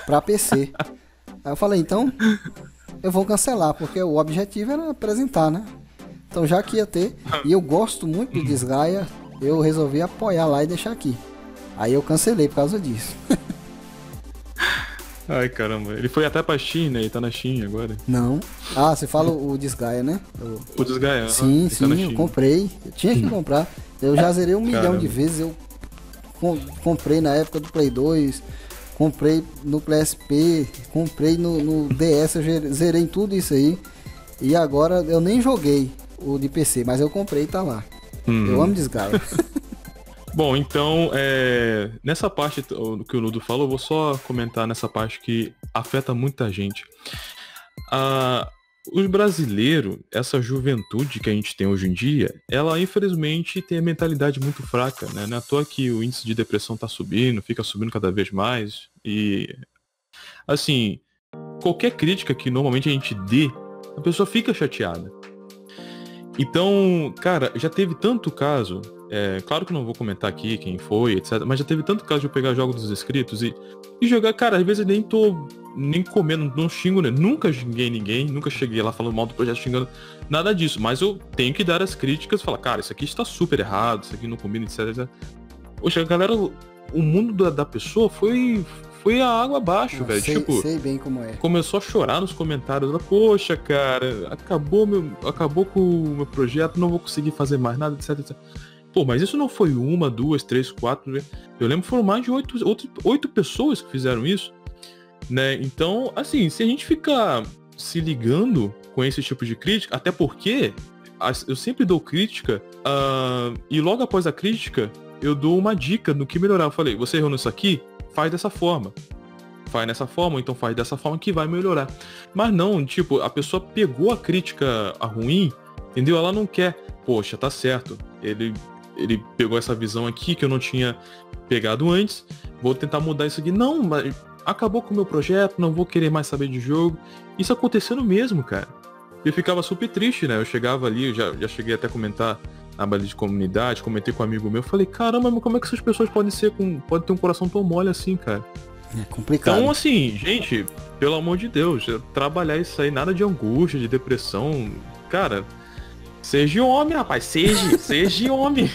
para PC. Aí eu falei, então eu vou cancelar, porque o objetivo era apresentar, né? Então já que ia ter, e eu gosto muito do Desgaia, eu resolvi apoiar lá e deixar aqui. Aí eu cancelei por causa disso. Ai caramba, ele foi até pra China e tá na China agora. Não. Ah, você fala o Desgaia, né? O, o Desgaia. Sim, ah, sim, tá eu comprei. Eu tinha que comprar. Eu já zerei um caramba. milhão de vezes. Eu comprei na época do Play 2 comprei no PSP, comprei no, no DS, eu zerei tudo isso aí. E agora eu nem joguei o de PC, mas eu comprei e tá lá. Hum. Eu amo Desgaia. Bom, então, é, nessa parte que o Nudo falou, eu vou só comentar nessa parte que afeta muita gente. Ah, os brasileiros, essa juventude que a gente tem hoje em dia, ela infelizmente tem a mentalidade muito fraca, né? Não é à toa que o índice de depressão tá subindo, fica subindo cada vez mais. E assim, qualquer crítica que normalmente a gente dê, a pessoa fica chateada. Então, cara, já teve tanto caso, é, claro que não vou comentar aqui quem foi, etc, mas já teve tanto caso de eu pegar jogos dos inscritos e, e jogar, cara, às vezes eu nem tô nem comendo, não xingo, né? Nunca xinguei ninguém, nunca cheguei lá falando mal do projeto, xingando nada disso. Mas eu tenho que dar as críticas, falar, cara, isso aqui está super errado, isso aqui não combina, etc. etc. Poxa, galera, o mundo da, da pessoa foi foi a água abaixo, velho. Tipo, sei bem como é. Começou a chorar nos comentários. Ela, Poxa, cara, acabou meu, acabou com o meu projeto, não vou conseguir fazer mais nada, etc, etc. Pô, mas isso não foi uma, duas, três, quatro. Né? Eu lembro que foram mais de oito, oito, oito pessoas que fizeram isso né? Então, assim, se a gente ficar se ligando com esse tipo de crítica, até porque eu sempre dou crítica uh, e logo após a crítica eu dou uma dica no que melhorar. Eu falei, você errou nisso aqui? Faz dessa forma. Faz dessa forma, então faz dessa forma que vai melhorar. Mas não, tipo, a pessoa pegou a crítica a ruim, entendeu? Ela não quer, poxa, tá certo. Ele, ele pegou essa visão aqui que eu não tinha pegado antes. Vou tentar mudar isso aqui. Não, mas acabou com o meu projeto, não vou querer mais saber de jogo. Isso acontecendo mesmo, cara. Eu ficava super triste, né? Eu chegava ali, eu já, já cheguei até a comentar na base de comunidade, comentei com um amigo meu, falei, caramba, mas como é que essas pessoas podem ser com. podem ter um coração tão mole assim, cara? É complicado. Então, assim, gente, pelo amor de Deus, trabalhar isso aí, nada de angústia, de depressão. Cara, seja homem, rapaz, seja, seja homem.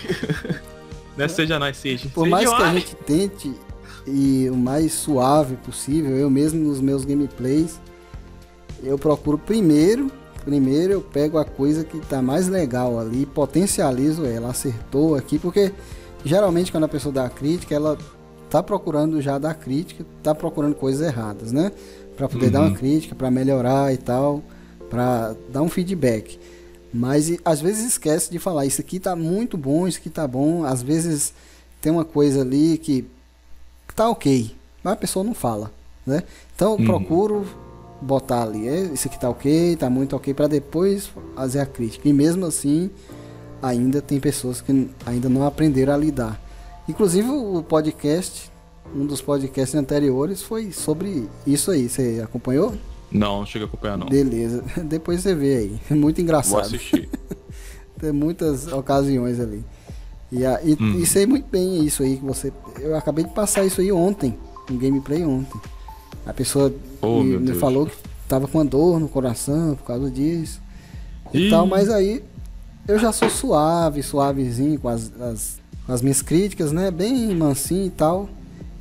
Não é seja nós, seja. Por seja mais homem. que a gente tente e o mais suave possível. Eu mesmo nos meus gameplays, eu procuro primeiro, primeiro eu pego a coisa que tá mais legal ali, potencializo ela, acertou aqui, porque geralmente quando a pessoa dá a crítica, ela tá procurando já dar crítica, tá procurando coisas erradas, né? Para poder uhum. dar uma uhum. crítica, para melhorar e tal, para dar um feedback. Mas às vezes esquece de falar, isso aqui tá muito bom, isso aqui tá bom. Às vezes tem uma coisa ali que tá ok, mas a pessoa não fala, né? Então eu uhum. procuro botar ali, é, isso aqui tá ok, tá muito ok, para depois fazer a crítica. E mesmo assim, ainda tem pessoas que ainda não aprenderam a lidar. Inclusive o podcast, um dos podcasts anteriores foi sobre isso aí. Você acompanhou? Não, não chega a acompanhar não. Beleza, depois você vê aí. É muito engraçado. Vou assistir. tem muitas ocasiões ali. E, a, e, hum. e, sei muito bem isso aí que você. Eu acabei de passar isso aí ontem, um gameplay ontem. A pessoa oh, me, me falou que tava com uma dor no coração por causa disso e, e tal, mas aí eu já sou suave, suavezinho com as, as, as minhas críticas, né? Bem mansinho e tal.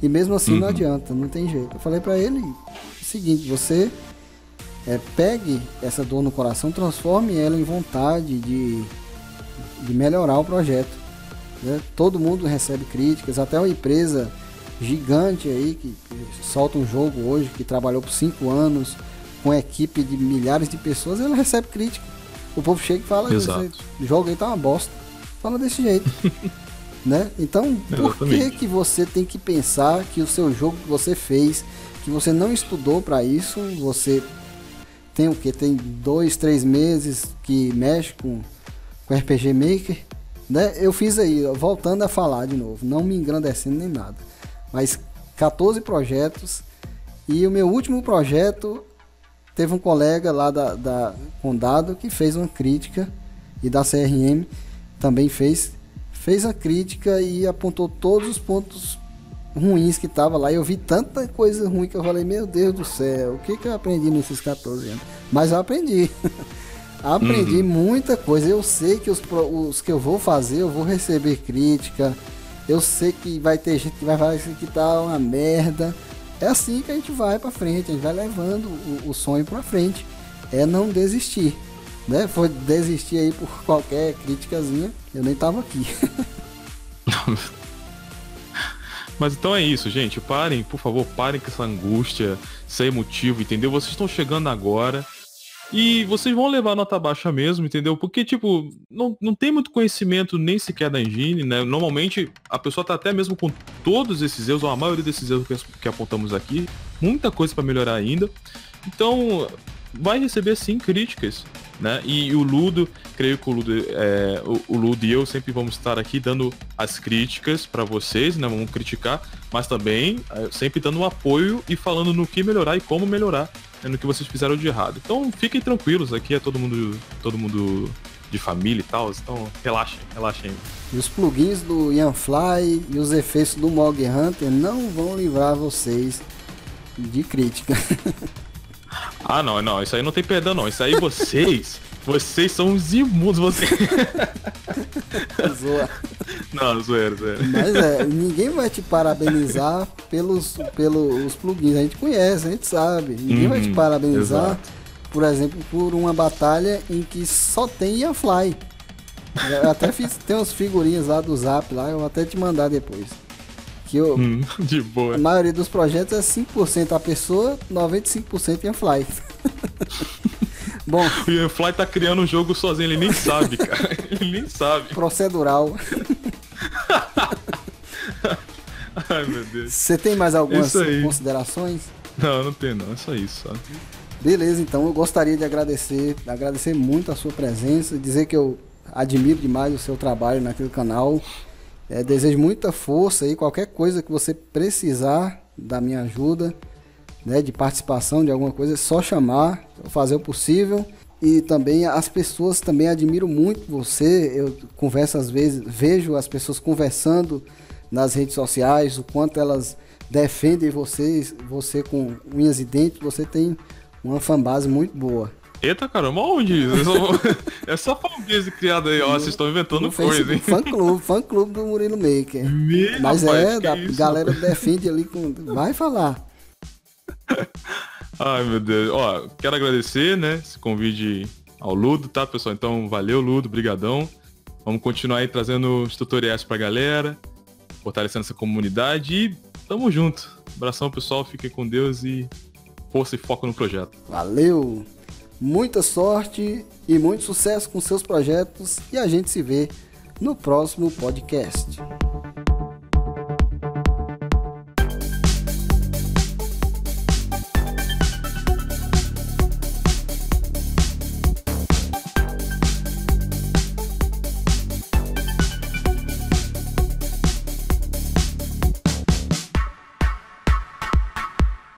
E mesmo assim uhum. não adianta, não tem jeito. Eu falei para ele o seguinte, você é, pegue essa dor no coração, transforme ela em vontade de, de melhorar o projeto. Né? Todo mundo recebe críticas, até uma empresa gigante aí que, solta um jogo hoje, que trabalhou por cinco anos, com equipe de milhares de pessoas, ela recebe crítica. O povo chega e fala, o jogo aí tá uma bosta. Fala desse jeito. né? Então, por que que você tem que pensar que o seu jogo que você fez, que você não estudou para isso, você tem o que? Tem dois, três meses que mexe com, com RPG Maker, né? Eu fiz aí, voltando a falar de novo, não me engrandecendo nem nada, mas 14 projetos e o meu último projeto teve um colega lá da, da Condado que fez uma crítica e da CRM também fez fez a crítica e apontou todos os pontos ruins que tava lá. Eu vi tanta coisa ruim que eu falei, meu Deus do céu, o que, que eu aprendi nesses 14 anos? Mas eu aprendi. aprendi uhum. muita coisa. Eu sei que os, os que eu vou fazer, eu vou receber crítica. Eu sei que vai ter gente que vai falar isso aqui tá uma merda. É assim que a gente vai para frente, a gente vai levando o, o sonho para frente. É não desistir. Né? Foi desistir aí por qualquer criticazinha, eu nem tava aqui. Mas então é isso, gente. Parem, por favor, parem com essa angústia, sem motivo, entendeu? Vocês estão chegando agora. E vocês vão levar nota baixa mesmo, entendeu? Porque, tipo, não, não tem muito conhecimento nem sequer da engine, né? Normalmente a pessoa tá até mesmo com todos esses erros, ou a maioria desses erros que, que apontamos aqui, muita coisa para melhorar ainda. Então, vai receber sim críticas, né? E o Ludo, creio que o Ludo, é, o, o, Ludo e eu sempre vamos estar aqui dando as críticas para vocês, né? Vamos criticar, mas também é, sempre dando um apoio e falando no que melhorar e como melhorar né, no que vocês fizeram de errado. Então fiquem tranquilos, aqui é todo mundo, todo mundo de família e tal, então relaxem, relaxem. E os plugins do Yanfly e os efeitos do Mog Hunter não vão livrar vocês de crítica. ah, não, não, isso aí não tem perdão não. Isso aí vocês Vocês são os imundos, você. Zoa. Não, zoeira, zoeira. Mas é, ninguém vai te parabenizar pelos, pelos plugins. A gente conhece, a gente sabe. Ninguém vai te uhum, parabenizar, exato. por exemplo, por uma batalha em que só tem Iafly. Eu até fiz, tem umas figurinhas lá do Zap lá, eu vou até te mandar depois. Que eu, hum, de boa. A maioria dos projetos é 5% a pessoa, 95% Iafly. Bom. O Ian Fly tá criando um jogo sozinho, ele nem sabe, cara. Ele nem sabe. Procedural. Ai, meu Deus. Você tem mais algumas considerações? Não, não tenho não, é só isso, sabe? Beleza, então eu gostaria de agradecer, agradecer muito a sua presença, dizer que eu admiro demais o seu trabalho naquele canal. É, desejo muita força e qualquer coisa que você precisar da minha ajuda, né, de participação de alguma coisa, é só chamar, fazer o possível. E também as pessoas também admiram muito você. Eu converso às vezes, vejo as pessoas conversando nas redes sociais, o quanto elas defendem vocês, você com unhas e dentes, você tem uma fanbase muito boa. Eita caramba, onde? Essa fanbase criada aí, ó, vocês estão inventando coisa, hein? Fã clube, fã clube do Murilo Maker. Me, Mas rapaz, é, a é galera defende ali com. Vai falar. Ai, meu Deus. Ó, quero agradecer, né, esse convite ao Ludo, tá, pessoal? Então, valeu, Ludo, brigadão. Vamos continuar aí trazendo os tutoriais pra galera, fortalecendo essa comunidade e tamo junto. Abração, pessoal, fiquem com Deus e força e foco no projeto. Valeu! Muita sorte e muito sucesso com seus projetos e a gente se vê no próximo podcast.